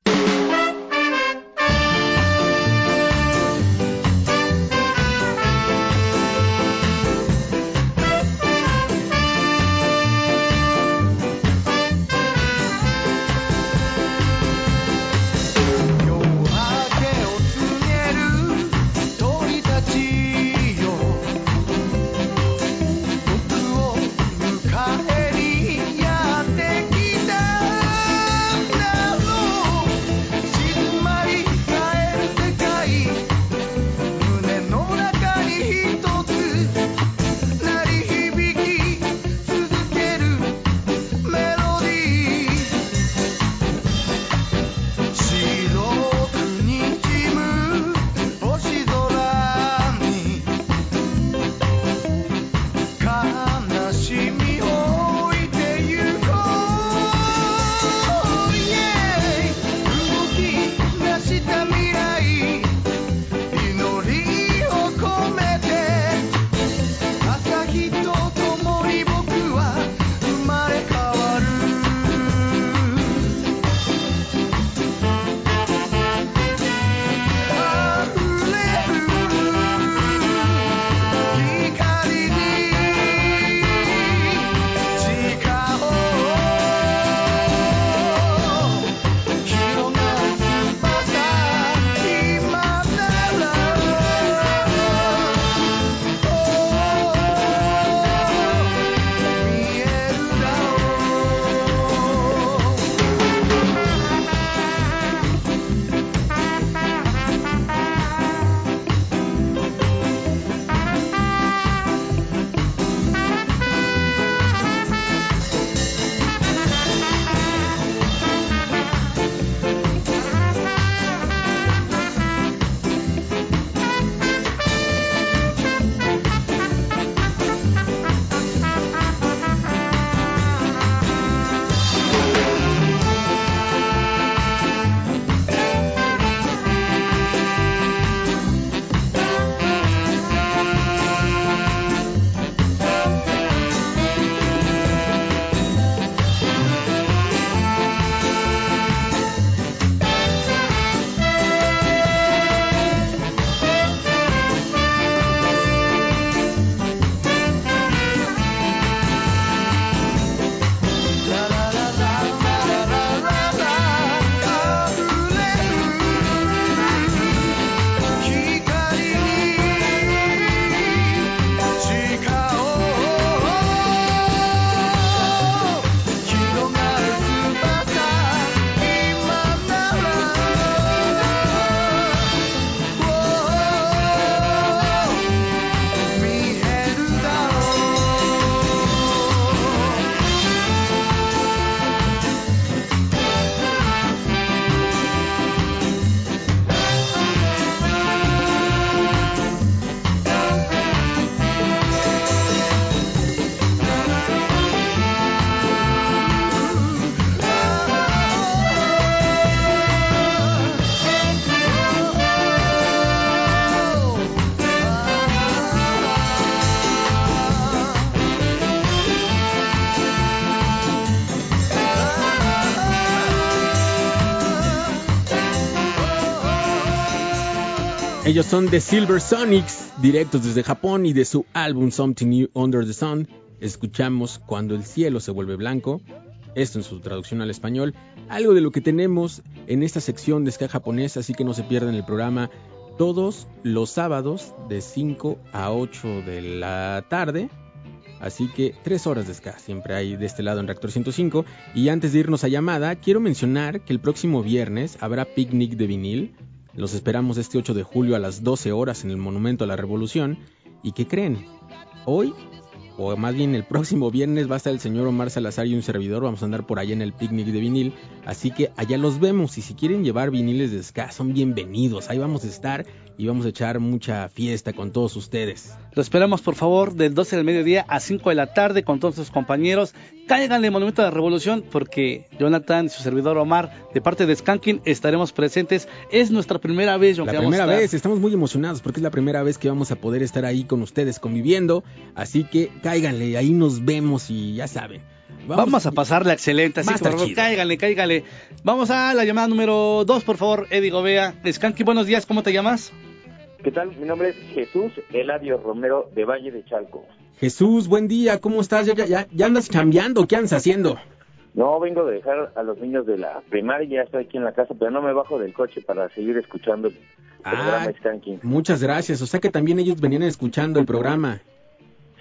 Ellos son The Silver Sonics, directos desde Japón y de su álbum Something New Under the Sun. Escuchamos Cuando el cielo se vuelve blanco. Esto en su traducción al español. Algo de lo que tenemos en esta sección de ska japonés, así que no se pierdan el programa todos los sábados de 5 a 8 de la tarde. Así que tres horas de ska siempre hay de este lado en Reactor 105. Y antes de irnos a llamada, quiero mencionar que el próximo viernes habrá picnic de vinil. Los esperamos este 8 de julio a las 12 horas en el Monumento a la Revolución. ¿Y qué creen? Hoy, o más bien el próximo viernes, va a estar el señor Omar Salazar y un servidor. Vamos a andar por allá en el picnic de vinil. Así que allá los vemos. Y si quieren llevar viniles de ska, son bienvenidos. Ahí vamos a estar y vamos a echar mucha fiesta con todos ustedes. Lo esperamos, por favor, del 12 del mediodía a 5 de la tarde con todos sus compañeros. Cáiganle al Monumento de la Revolución porque Jonathan y su servidor Omar, de parte de Skanking, estaremos presentes. Es nuestra primera vez, John, La que vamos primera a vez, estamos muy emocionados porque es la primera vez que vamos a poder estar ahí con ustedes conviviendo. Así que cáiganle, ahí nos vemos y ya saben. Vamos, a pasarla excelente, así que por favor, cáigale, cáigale. Vamos a la llamada número 2, por favor, Eddie Gobea. Skanky, buenos días, ¿cómo te llamas? ¿Qué tal? Mi nombre es Jesús Eladio Romero de Valle de Chalco. Jesús, buen día, ¿cómo estás? ¿Ya, ya, ya andas chambeando? ¿Qué andas haciendo? No, vengo de dejar a los niños de la primaria, ya estoy aquí en la casa, pero no me bajo del coche para seguir escuchando el programa Ah, Skanking. muchas gracias. O sea que también ellos venían escuchando el programa.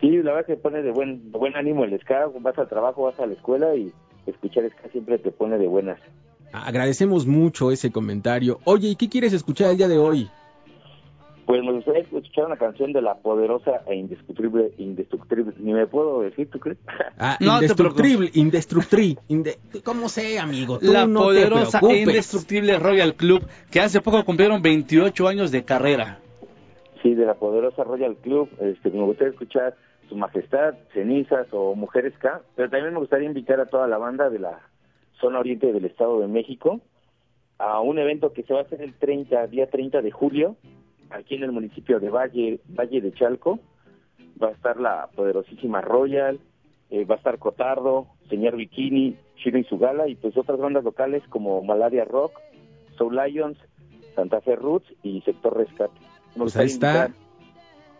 Sí, la verdad que pone de buen, de buen ánimo el ska, vas al trabajo, vas a la escuela y escuchar ska siempre te pone de buenas. Agradecemos mucho ese comentario. Oye, ¿y qué quieres escuchar el día de hoy? Pues me gustaría escuchar una canción de la poderosa e indestructible, indestructible, ni me puedo decir, ¿tú crees? Ah, No indestructible, indestructible, inde- ¿cómo sé, amigo? Tú La no te poderosa e indestructible Royal Club, que hace poco cumplieron 28 años de carrera. Sí, de la poderosa Royal Club, este, me gustaría escuchar Su Majestad, Cenizas o Mujeres K, pero también me gustaría invitar a toda la banda de la zona oriente del Estado de México a un evento que se va a hacer el 30, día 30 de julio, aquí en el municipio de Valle, Valle de Chalco. Va a estar la poderosísima Royal, eh, va a estar Cotardo, Señor Bikini, Chino y su gala y pues otras bandas locales como Malaria Rock, Soul Lions, Santa Fe Roots y Sector Rescate. Pues ahí está.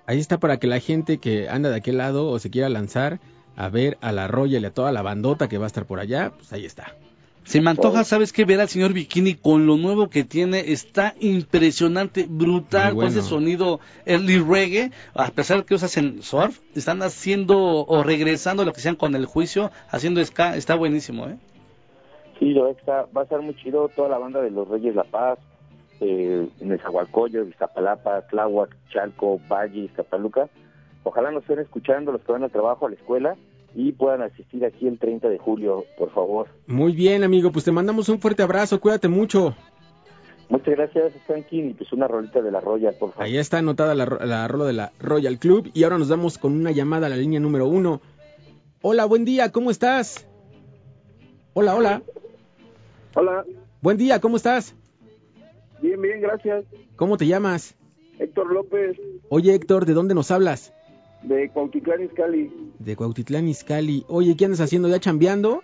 Ahí está para que la gente que anda de aquel lado o se quiera lanzar a ver a la Royal y a toda la bandota que va a estar por allá, pues ahí está. Se me antoja, ¿sabes qué? Ver al señor Bikini con lo nuevo que tiene. Está impresionante, brutal, Muy con ese bueno. sonido early reggae. A pesar de que hacen surf, están haciendo o regresando lo que sean con el juicio, haciendo ska. Está buenísimo, ¿eh? Sí, lo está, va a estar muy chido toda la banda de los Reyes La Paz, eh, Nezahualcóyotl, Iztapalapa, Tláhuac, Chalco, Valle, Iztapaluca. Ojalá nos estén escuchando los que van al trabajo, a la escuela y puedan asistir aquí el 30 de julio, por favor. Muy bien, amigo, pues te mandamos un fuerte abrazo, cuídate mucho. Muchas gracias, Franklin, y pues una rolita de la Royal, por favor. Ahí está anotada la, la rola de la Royal Club y ahora nos damos con una llamada a la línea número uno. Hola, buen día, ¿cómo estás? Hola, hola. Hola, Buen día, ¿cómo estás? bien, bien, gracias. ¿Cómo te llamas? Héctor López, Oye, Héctor, ¿de dónde nos hablas? De Cuautitlán Izcalli. De Cuautitlán Izcalli. Oye, ¿qué andas haciendo? ¿Ya chambeando?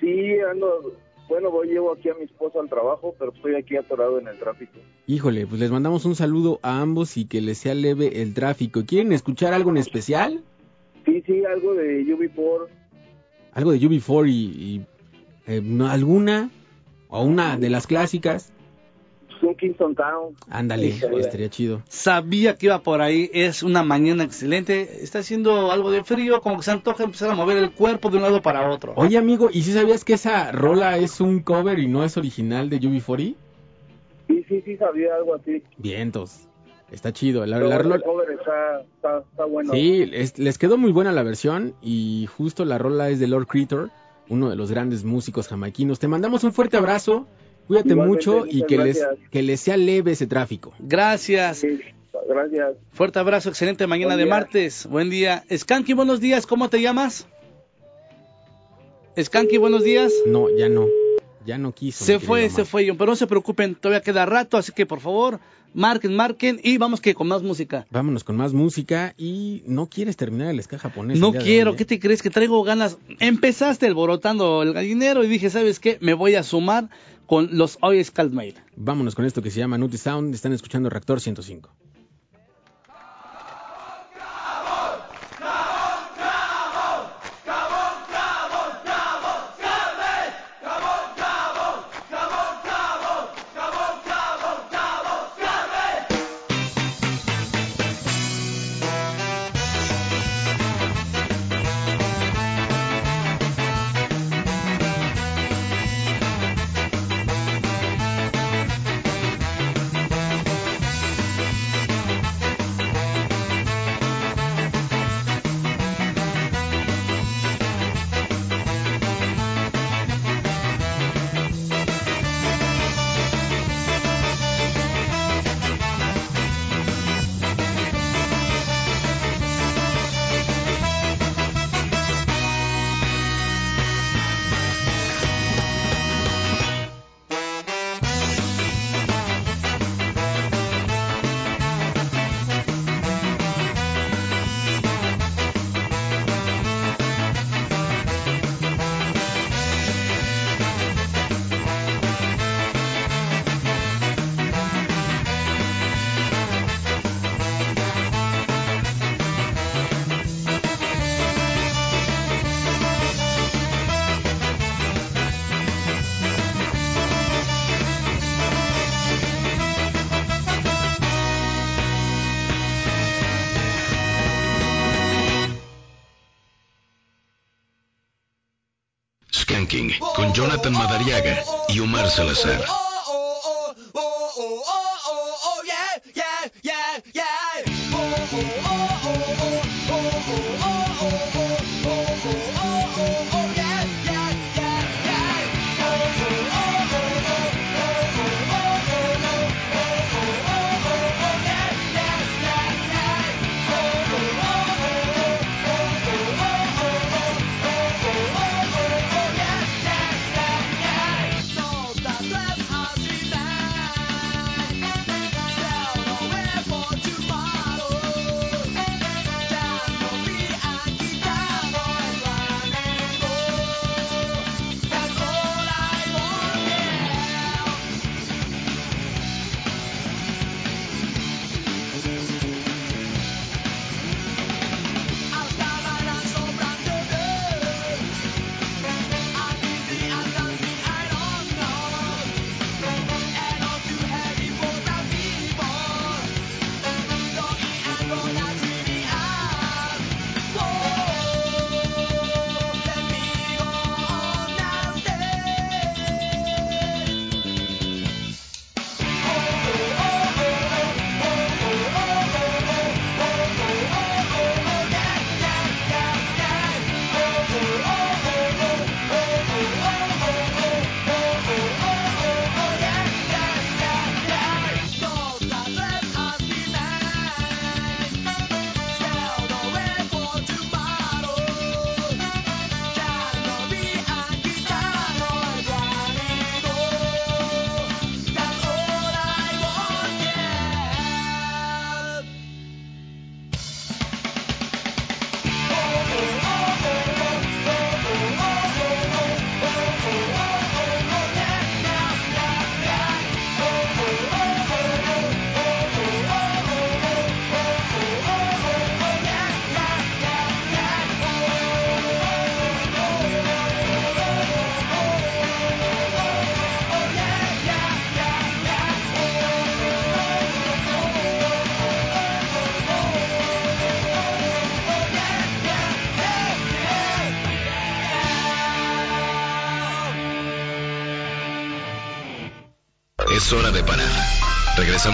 Sí, ando, bueno, voy, llevo aquí a mi esposa al trabajo, pero estoy aquí atorado en el tráfico. Híjole, pues les mandamos un saludo a ambos y que les sea leve el tráfico. ¿Quieren escuchar algo en especial? Sí, sí, algo de UB4. ¿Algo de UB4 y, y, eh, alguna? ¿O una de las clásicas? Un Kingston Town. Ándale, Sí, estaría. estaría chido. Sabía que iba por ahí. Es una mañana excelente. Está haciendo algo de frío, como que se antoja empezar a mover el cuerpo de un lado para otro. Oye, amigo, ¿y si sabías que esa rola es un cover y no es original de UB40? Sí, sí, sí, sabía algo así. Vientos. Está chido. La, la cover está, está, está bueno. Sí, es- les quedó muy buena la versión y justo la rola es de Lord Creator, uno de los grandes músicos jamaiquinos. Te mandamos un fuerte abrazo, cuídate Igualmente, mucho y muchas que les, gracias. que les sea leve ese tráfico. Gracias. Sí, gracias. Fuerte abrazo, excelente mañana Buen de día. martes. Buen día. Skanky, buenos días. ¿Cómo te llamas? Skanky, buenos días. No, ya no, ya no quiso. Se fue, se fue, John, pero no se preocupen, todavía queda rato, así que por favor, marquen, marquen y vamos que con más música. Vámonos con más música y no quieres terminar el ska japonés. No quiero, ¿eh? ¿qué te crees? Que traigo ganas. Empezaste alborotando el gallinero y dije, ¿sabes qué? Me voy a sumar con los Oi Scaldmail. Vámonos con esto que se llama Nutty Sound. Están escuchando Reactor 105. Y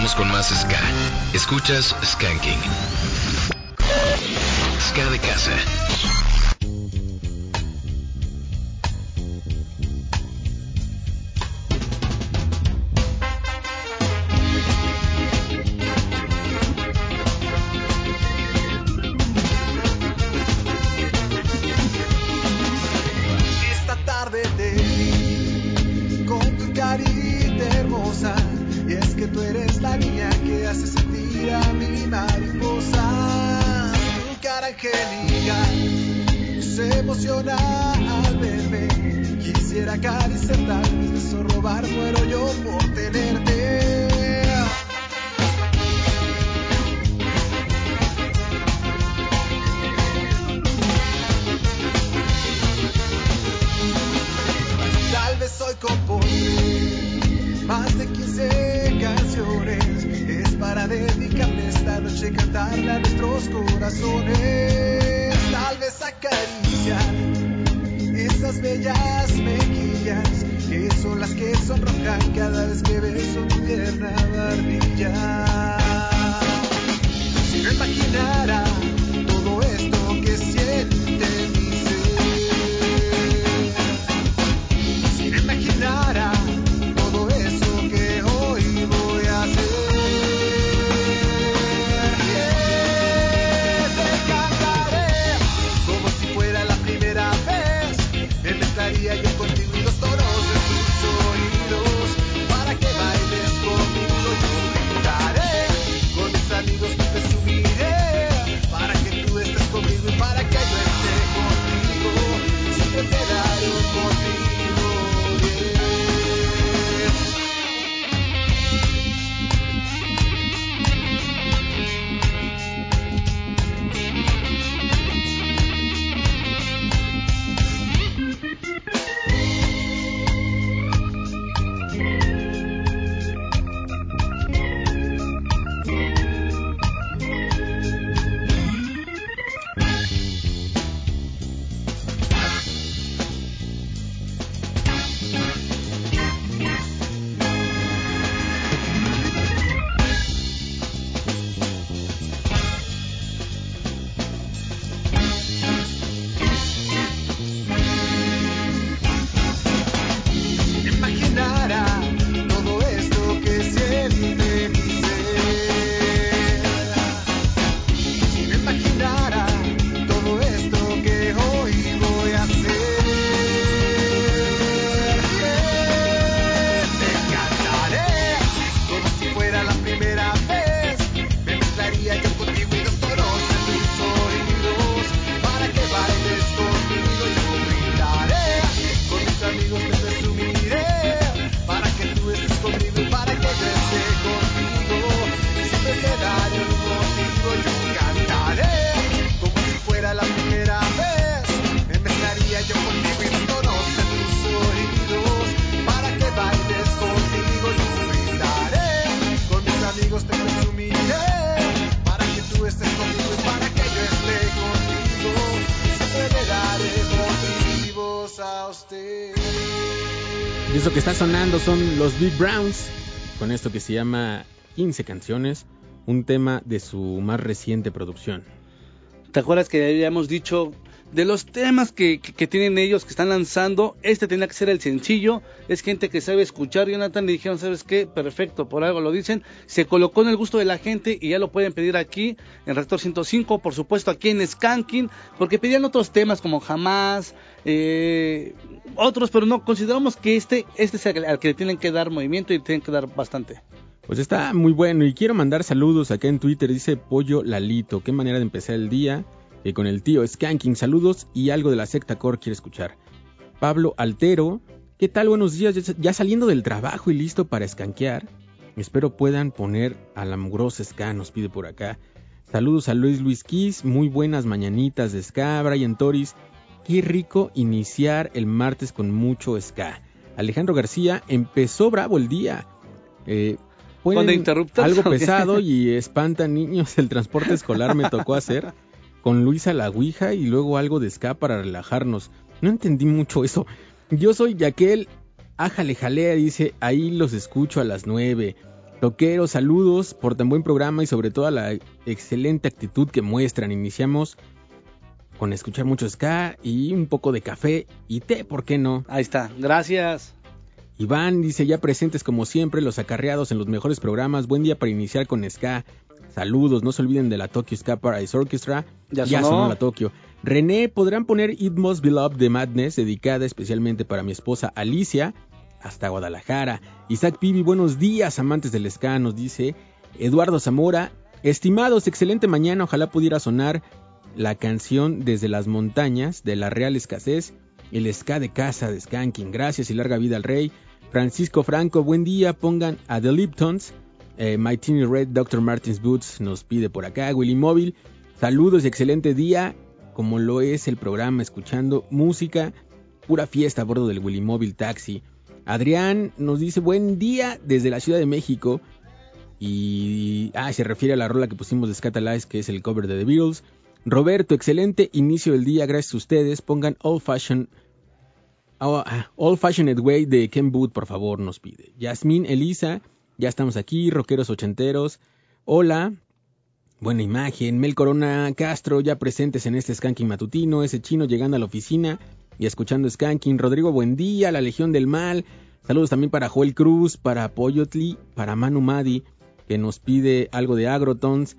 Regresamos con más Ska. Escuchas Skanking. Que está sonando son los Big Browns, con esto que se llama 15 canciones, un tema de su más reciente producción. ¿Te acuerdas que habíamos dicho de los temas que, que- tienen ellos, que están lanzando, este tenía que ser el sencillo, es gente que sabe escuchar, Jonathan, le dijeron, ¿sabes qué? Perfecto, por algo lo dicen, se colocó en el gusto de la gente y ya lo pueden pedir aquí, en Rector 105, por supuesto aquí en Skanking, porque pedían otros temas como Jamás, eh, otros, pero no, consideramos que este, este es al que le tienen que dar movimiento y le tienen que dar bastante. Pues está muy bueno y quiero mandar saludos acá en Twitter, dice Pollo Lalito, qué manera de empezar el día, eh, con el tío Skanking, saludos y algo de la secta core quiere escuchar. Pablo Altero, ¿qué tal? Buenos días, ya, saliendo del trabajo y listo para escanquear. Espero puedan poner a la mugrosa nos pide por acá. Saludos a Luis Luis Kiss, muy buenas mañanitas de ska, Brian Toris. Qué rico iniciar el martes con mucho ska. Alejandro García, empezó bravo el día. Eh, ¿Con ponen The Interrupters algo pesado y espantan niños. El transporte escolar me tocó hacer con Luisa la Ouija y luego algo de ska para relajarnos. No entendí mucho eso. Yo soy Yaquel Ájale Jalea, dice, ahí los escucho a las nueve. Toquero, saludos por tan buen programa y sobre todo a la excelente actitud que muestran. Iniciamos con escuchar mucho ska y un poco de café y té, ¿por qué no? Ahí está, gracias. Iván dice, ya presentes como siempre, los acarreados en los mejores programas. Buen día para iniciar con ska. Saludos, no se olviden de la Tokyo Ska Paradise Orchestra. Ya sonó. la Tokyo. René, ¿podrán poner It Must Be Love de Madness, dedicada especialmente para mi esposa Alicia, hasta Guadalajara? Isaac Pibi, buenos días, amantes del ska, nos dice. Eduardo Zamora, estimados, excelente mañana, ojalá pudiera sonar la canción Desde las montañas de la Real Escasez, el ska de casa de Skanking. Gracias y larga vida al rey. Francisco Franco, buen día, pongan a The Liptons. Eh, My Teeny Red, Dr. Martins Boots nos pide por acá. Willy Móvil, saludos y excelente día, como lo es el programa, escuchando música, pura fiesta a bordo del Willy Móvil Taxi. Adrián nos dice buen día desde la Ciudad de México. Y ah, se refiere a la rola que pusimos de Scatalize, que es el cover de The Beatles. Roberto, excelente inicio del día, gracias a ustedes. Pongan Old Fashion Oh, ah, Old Fashioned Way de Ken Booth, por favor, nos pide. Yasmín, Elisa, ya estamos aquí, rockeros ochenteros. Hola, buena imagen. Mel Corona Castro, ya presentes en este Skanking matutino. Ese chino llegando a la oficina y escuchando Skanking. Rodrigo, buen día. La Legión del Mal. Saludos también para Joel Cruz, para Poyotli, para Manu Madi, que nos pide algo de Agrotons.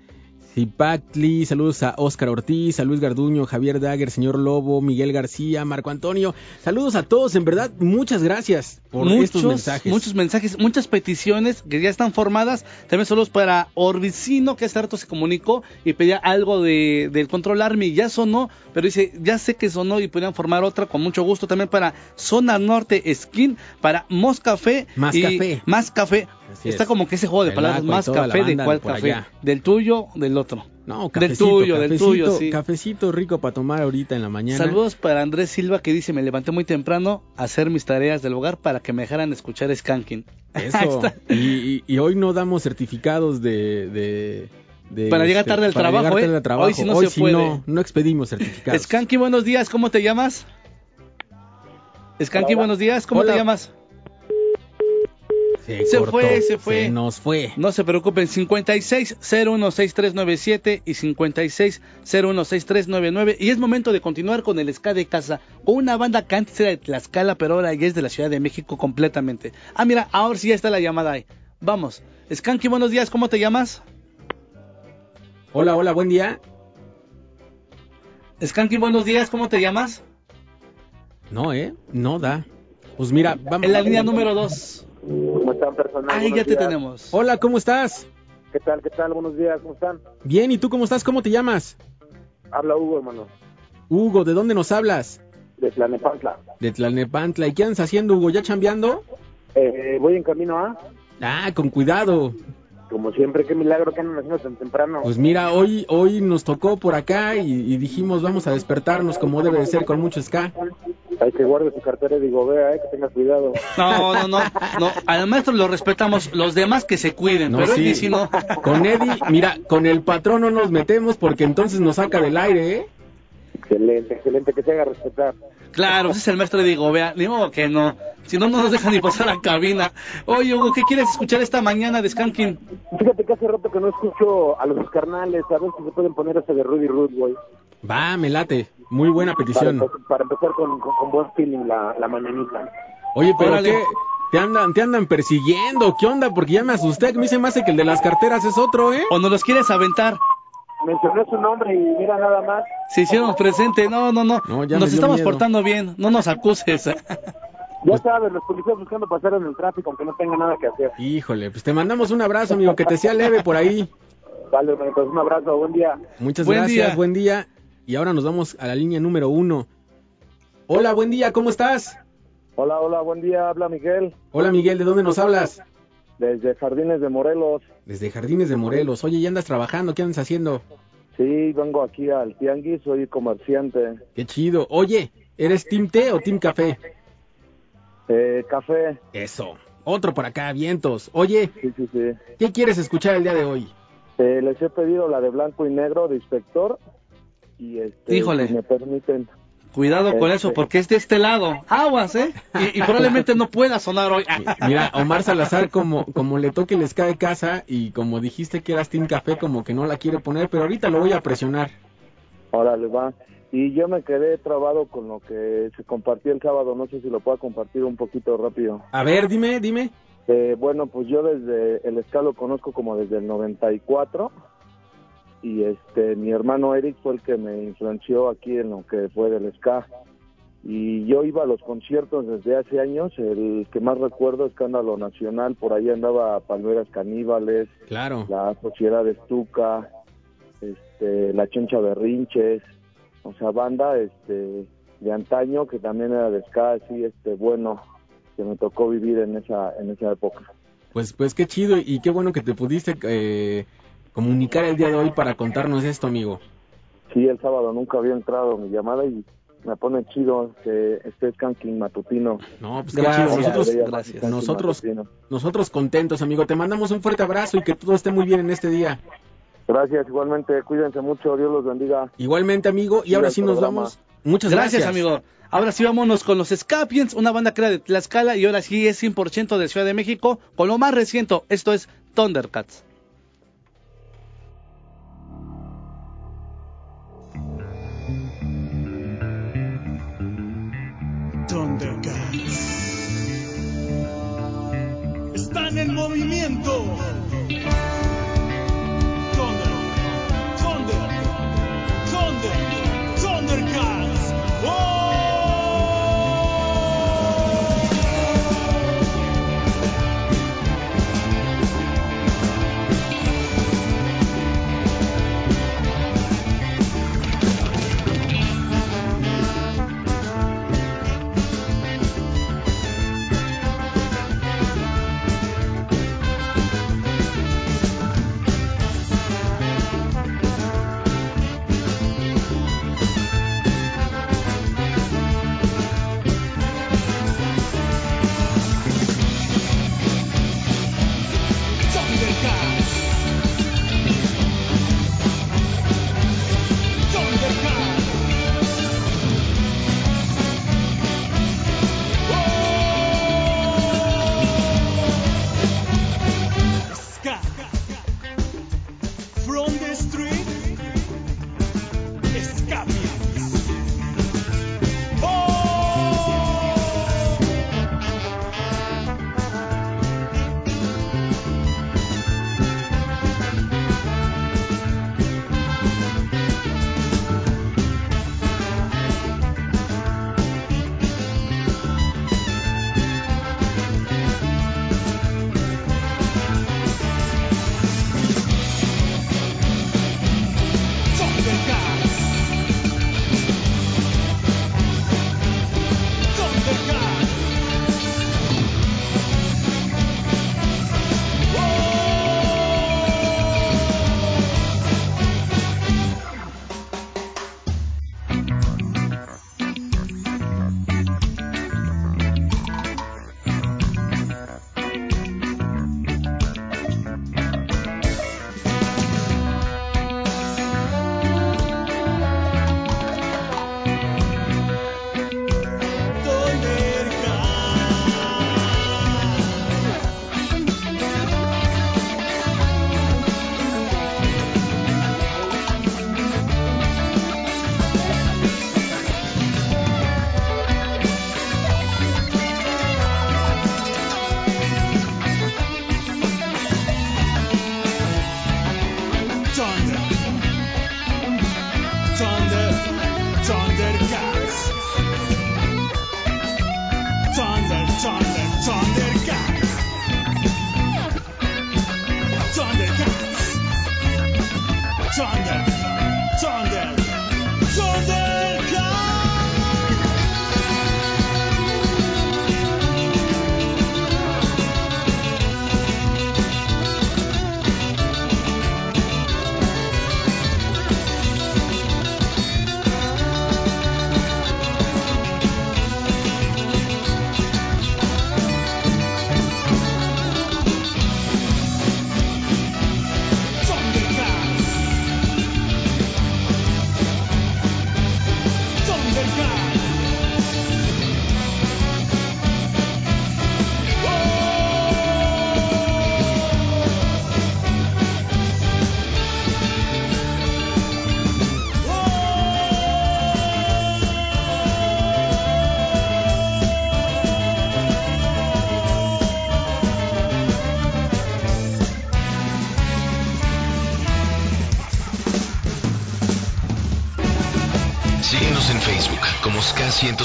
Zipactli, saludos a Oscar Ortiz, a Luis Garduño, Javier Dagger, señor Lobo, Miguel García, Marco Antonio. Saludos a todos, en verdad, muchas gracias por estos mensajes. muchos mensajes, muchas peticiones que ya están formadas. También saludos para Orbicino, que hace rato se comunicó y pedía algo de, del Control Army. Ya sonó, pero dice, ya sé que sonó y podrían formar otra con mucho gusto. También para Zona Norte Skin, para Moscafé. Más y café. Más café. Así Está es. como que ese juego de El palabras, más café, ¿de cuál café? allá. ¿Del tuyo o del otro? No, del cafecito, del cafecito, tuyo, sí. Cafecito rico para tomar ahorita en la mañana. Saludos para Andrés Silva que dice, me levanté muy temprano a hacer mis tareas del hogar para que me dejaran escuchar Skanking. Eso. está. y, y- y hoy no damos certificados de... de- de, Para llegar este, tarde al para trabajo, llegar ¿eh? tarde al trabajo. Hoy sí no se puede. no, no expedimos certificados. Skanky, buenos días, ¿cómo te llamas? Skanky, buenos días, ¿cómo Hola. te llamas? Se, Se cortó, fue, se fue. Se nos fue. No se preocupen, 56 016397 y 56 016399 y es momento de continuar con el ska de casa, con una banda que antes era de Tlaxcala, pero ahora ya es de la Ciudad de México completamente. Ah, mira, ahora sí ya está la llamada ahí. Vamos. Skanky, buenos días, ¿cómo te llamas? Hola, hola, buen día. Skanky, buenos días, ¿cómo te llamas? No, ¿eh? No da. Pues mira, vamos. En la línea número 2. ¿Cómo están, personas? Ahí ya te días. tenemos. Hola, ¿cómo estás? ¿Qué tal, qué tal? Buenos días, ¿cómo están? Bien, ¿y tú cómo estás? ¿Cómo te llamas? Habla Hugo, hermano, Hugo, ¿de dónde nos hablas? de Tlanepantla. De Tlalnepantla. ¿Y qué andas haciendo, Hugo? ¿Ya chambeando? Eh, voy en camino a, Ah, con cuidado. como siempre, qué milagro que andan haciendo tan temprano. Pues mira, hoy hoy nos tocó por acá y, y dijimos vamos a despertarnos como debe de ser con mucho ska. Hay que guarde su cartera y digo, vea, eh, que tenga cuidado. No, no, no, no. Al maestro lo respetamos, los demás que se cuiden, No, pero sí. Eddie sí no. Con Eddie, mira, con el patrón no nos metemos porque entonces nos saca del aire, ¿eh? Excelente, excelente, que se haga respetar. Claro, ese es el maestro de Gobea, ni modo que no. Si no, no nos dejan ni pasar a la cabina. Oye, Hugo, ¿qué quieres escuchar esta mañana de Skanking? Fíjate que hace rato que no escucho a los carnales, a ver si se pueden poner ese de Rudy Root, güey. Va, me late. Muy buena petición. Para, empe- para empezar con, con, con buen feeling la, la mañanita. Oye, pero Órale. ¿qué? Te andan, te andan persiguiendo. ¿Qué onda? Porque ya me asusté. Mí se me hace que el de las carteras es otro, ¿eh? ¿O nos los quieres aventar? Mencioné su nombre y mira nada más. Se hicieron presente. No, no, no. No, ya me nos estamos miedo. portando bien. No nos acuses. Ya sabes, los policías buscando pasar en el tráfico aunque no tengan nada que hacer. Híjole, pues te mandamos un abrazo, amigo. Que te sea leve por ahí. Vale, pues un abrazo, buen día. Muchas Buen gracias, día. buen día. Y ahora nos vamos a la línea número uno. Hola, buen día, ¿cómo estás? Hola, hola, buen día, habla Miguel. Hola, Miguel, ¿de dónde nos hablas? Desde Jardines de Morelos. Desde Jardines de Morelos. Oye, ¿ya andas trabajando? ¿Qué andas haciendo? Sí, vengo aquí al Tianguis, soy comerciante. Qué chido. Oye, ¿eres Team Té o Team Café? Eh, café. Eso. Otro por acá, vientos. Oye, Sí, sí, sí. ¿qué quieres escuchar el día de hoy? Eh, les he pedido la de blanco y negro de inspector. Y este, Híjole. si me permiten. Cuidado con Este- eso, porque es de este lado. Aguas, ¿eh? Y, y probablemente no pueda sonar hoy. Mira, Omar Salazar, como, como le toque les cae casa y como dijiste que eras Team Café, como que no la quiere poner, pero ahorita lo voy a presionar. Órale, va. Y yo me quedé trabado con lo que se compartió el sábado. No sé si lo puedo compartir un poquito rápido. A ver, dime, dime. Eh, bueno, pues yo desde el ska lo conozco como desde el 94 y este mi hermano Eric fue el que me influenció aquí en lo que fue del ska y yo iba a los conciertos desde hace años, el que más recuerdo Escándalo Nacional, por ahí andaba Palmeras Caníbales, Claro. la Sociedad Estuca, este, la Chencha Berrinches, o sea, banda este de antaño que también era de ska, así este bueno, que me tocó vivir en esa en esa época. Pues, pues qué chido y qué bueno que te pudiste eh, comunicar el día de hoy para contarnos esto, amigo. Sí, el sábado nunca había entrado mi llamada y me pone chido que esté Skanking matutino. No, pues qué Gracias, chido. Nosotros, gracias. nosotros, nosotros contentos, amigo. Te mandamos un fuerte abrazo y que todo esté muy bien en este día. Gracias, igualmente, cuídense mucho, Dios los bendiga. Igualmente, amigo. Y ahora sí nos programa. vamos. Muchas gracias. amigo. Ahora sí vámonos con los Scapiens, una banda que era de Tlaxcala y ahora sí es 100% de Ciudad de México, con lo más reciente, esto es. Thundercats. Movimiento.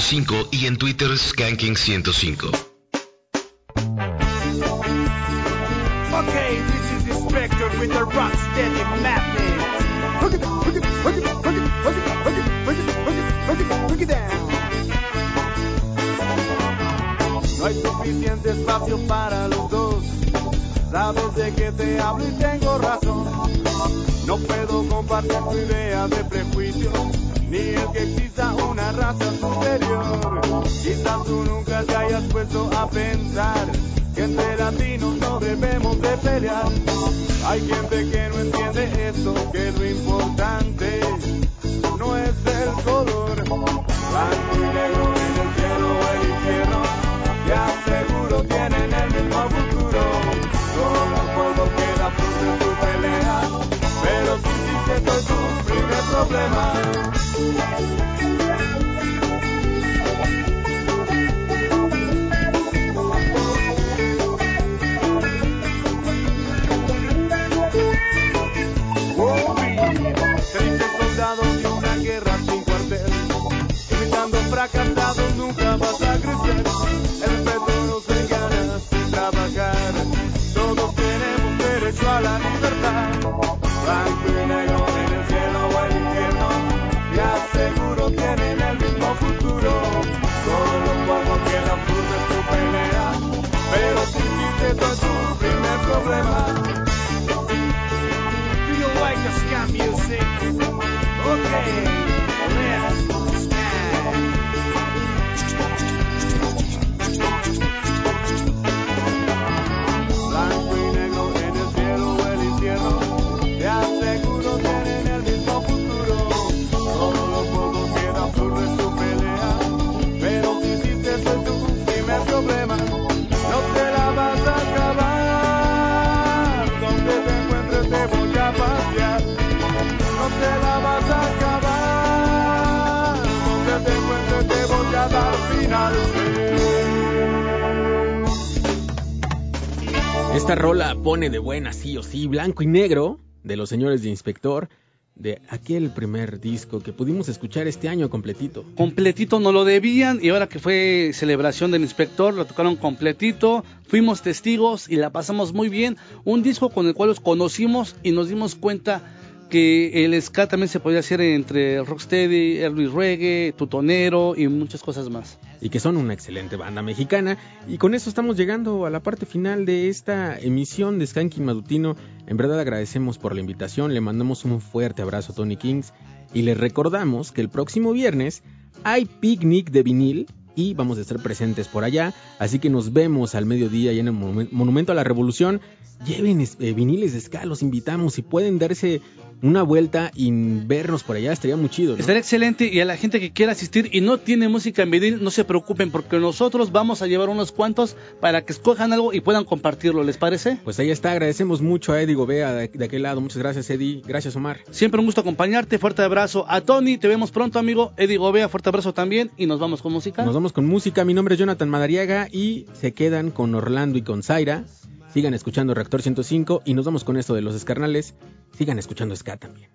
105 y en Twitter Skanking 105. Pone de buena sí o sí, blanco y negro, de los señores de Inspector, de aquel primer disco que pudimos escuchar este año completito. Completito no lo debían y ahora que fue celebración del inspector lo tocaron completito, fuimos testigos y la pasamos muy bien. Un disco con el cual los conocimos y nos dimos cuenta que el ska también se podía hacer entre rocksteady, early reggae, tutonero y muchas cosas más. Y que son una excelente banda mexicana. Y con eso estamos llegando a la parte final de esta emisión de Skanky Madutino. En verdad agradecemos por la invitación, le mandamos un fuerte abrazo a Tony Kings y les recordamos que el próximo viernes hay picnic de vinil y vamos a estar presentes por allá. Así que nos vemos al mediodía y en el Monumen- Monumento a la Revolución. Lleven eh, viniles de ska, los invitamos. Si pueden darse una vuelta y vernos por allá, estaría muy chido. ¿no? Estaría excelente y a la gente que quiera asistir y no tiene música en vinil, no se preocupen porque nosotros vamos a llevar unos cuantos para que escojan algo y puedan compartirlo, ¿les parece? Pues ahí está, agradecemos mucho a Eddie Gobea de, de aquel lado. Muchas gracias, Eddie. Gracias, Omar. Siempre un gusto acompañarte, fuerte abrazo a Tony, te vemos pronto amigo, Eddie Gobea, fuerte abrazo también y nos vamos con música. Nos vamos con música. Mi nombre es Jonathan Madariaga y se quedan con Orlando y con Zaira. Sigan escuchando Reactor 105 y nos vamos con esto de los escarnales. Sigan escuchando Ska también.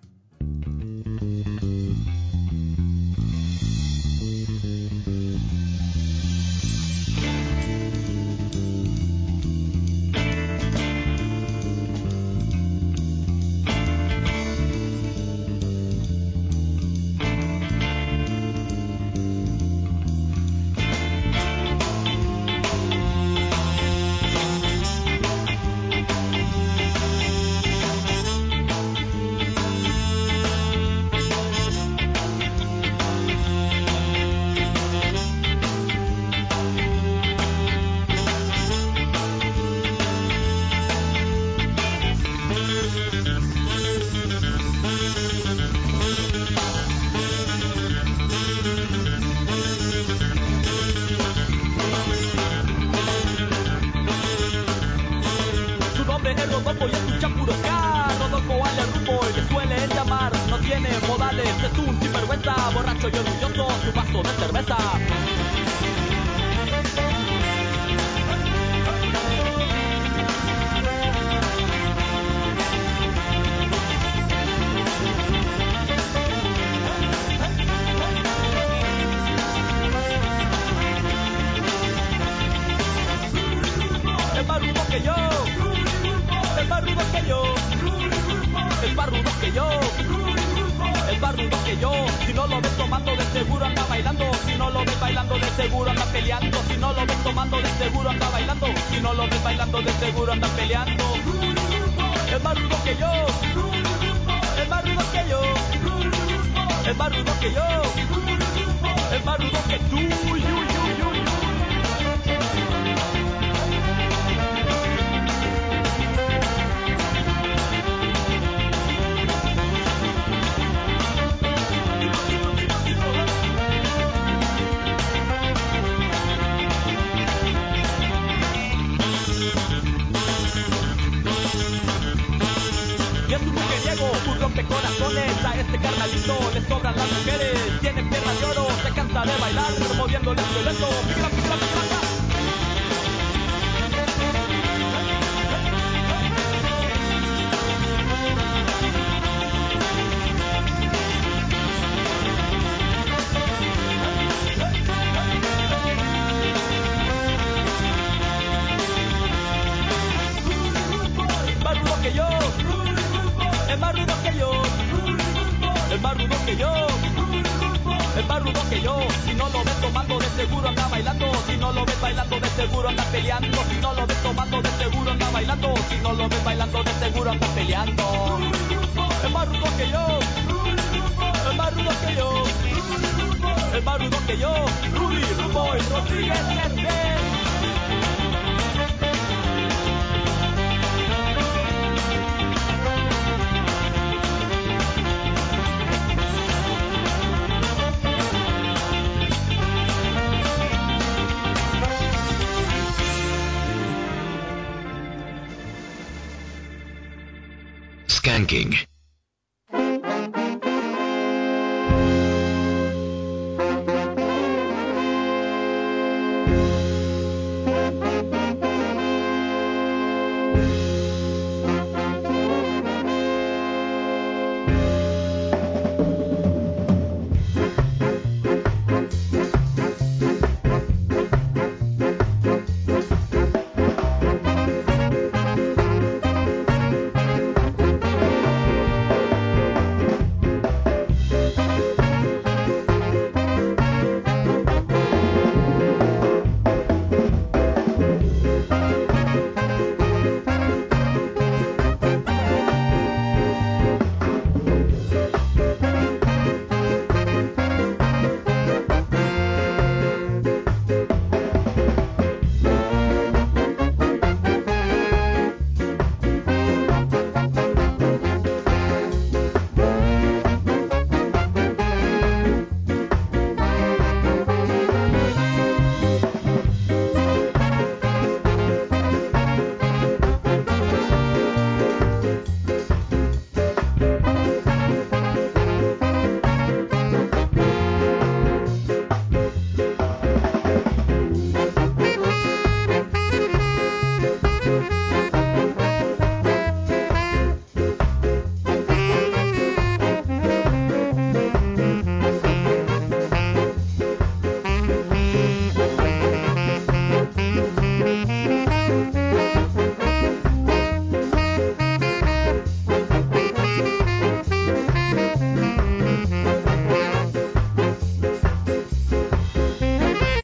De bailar Moviendo el esqueleto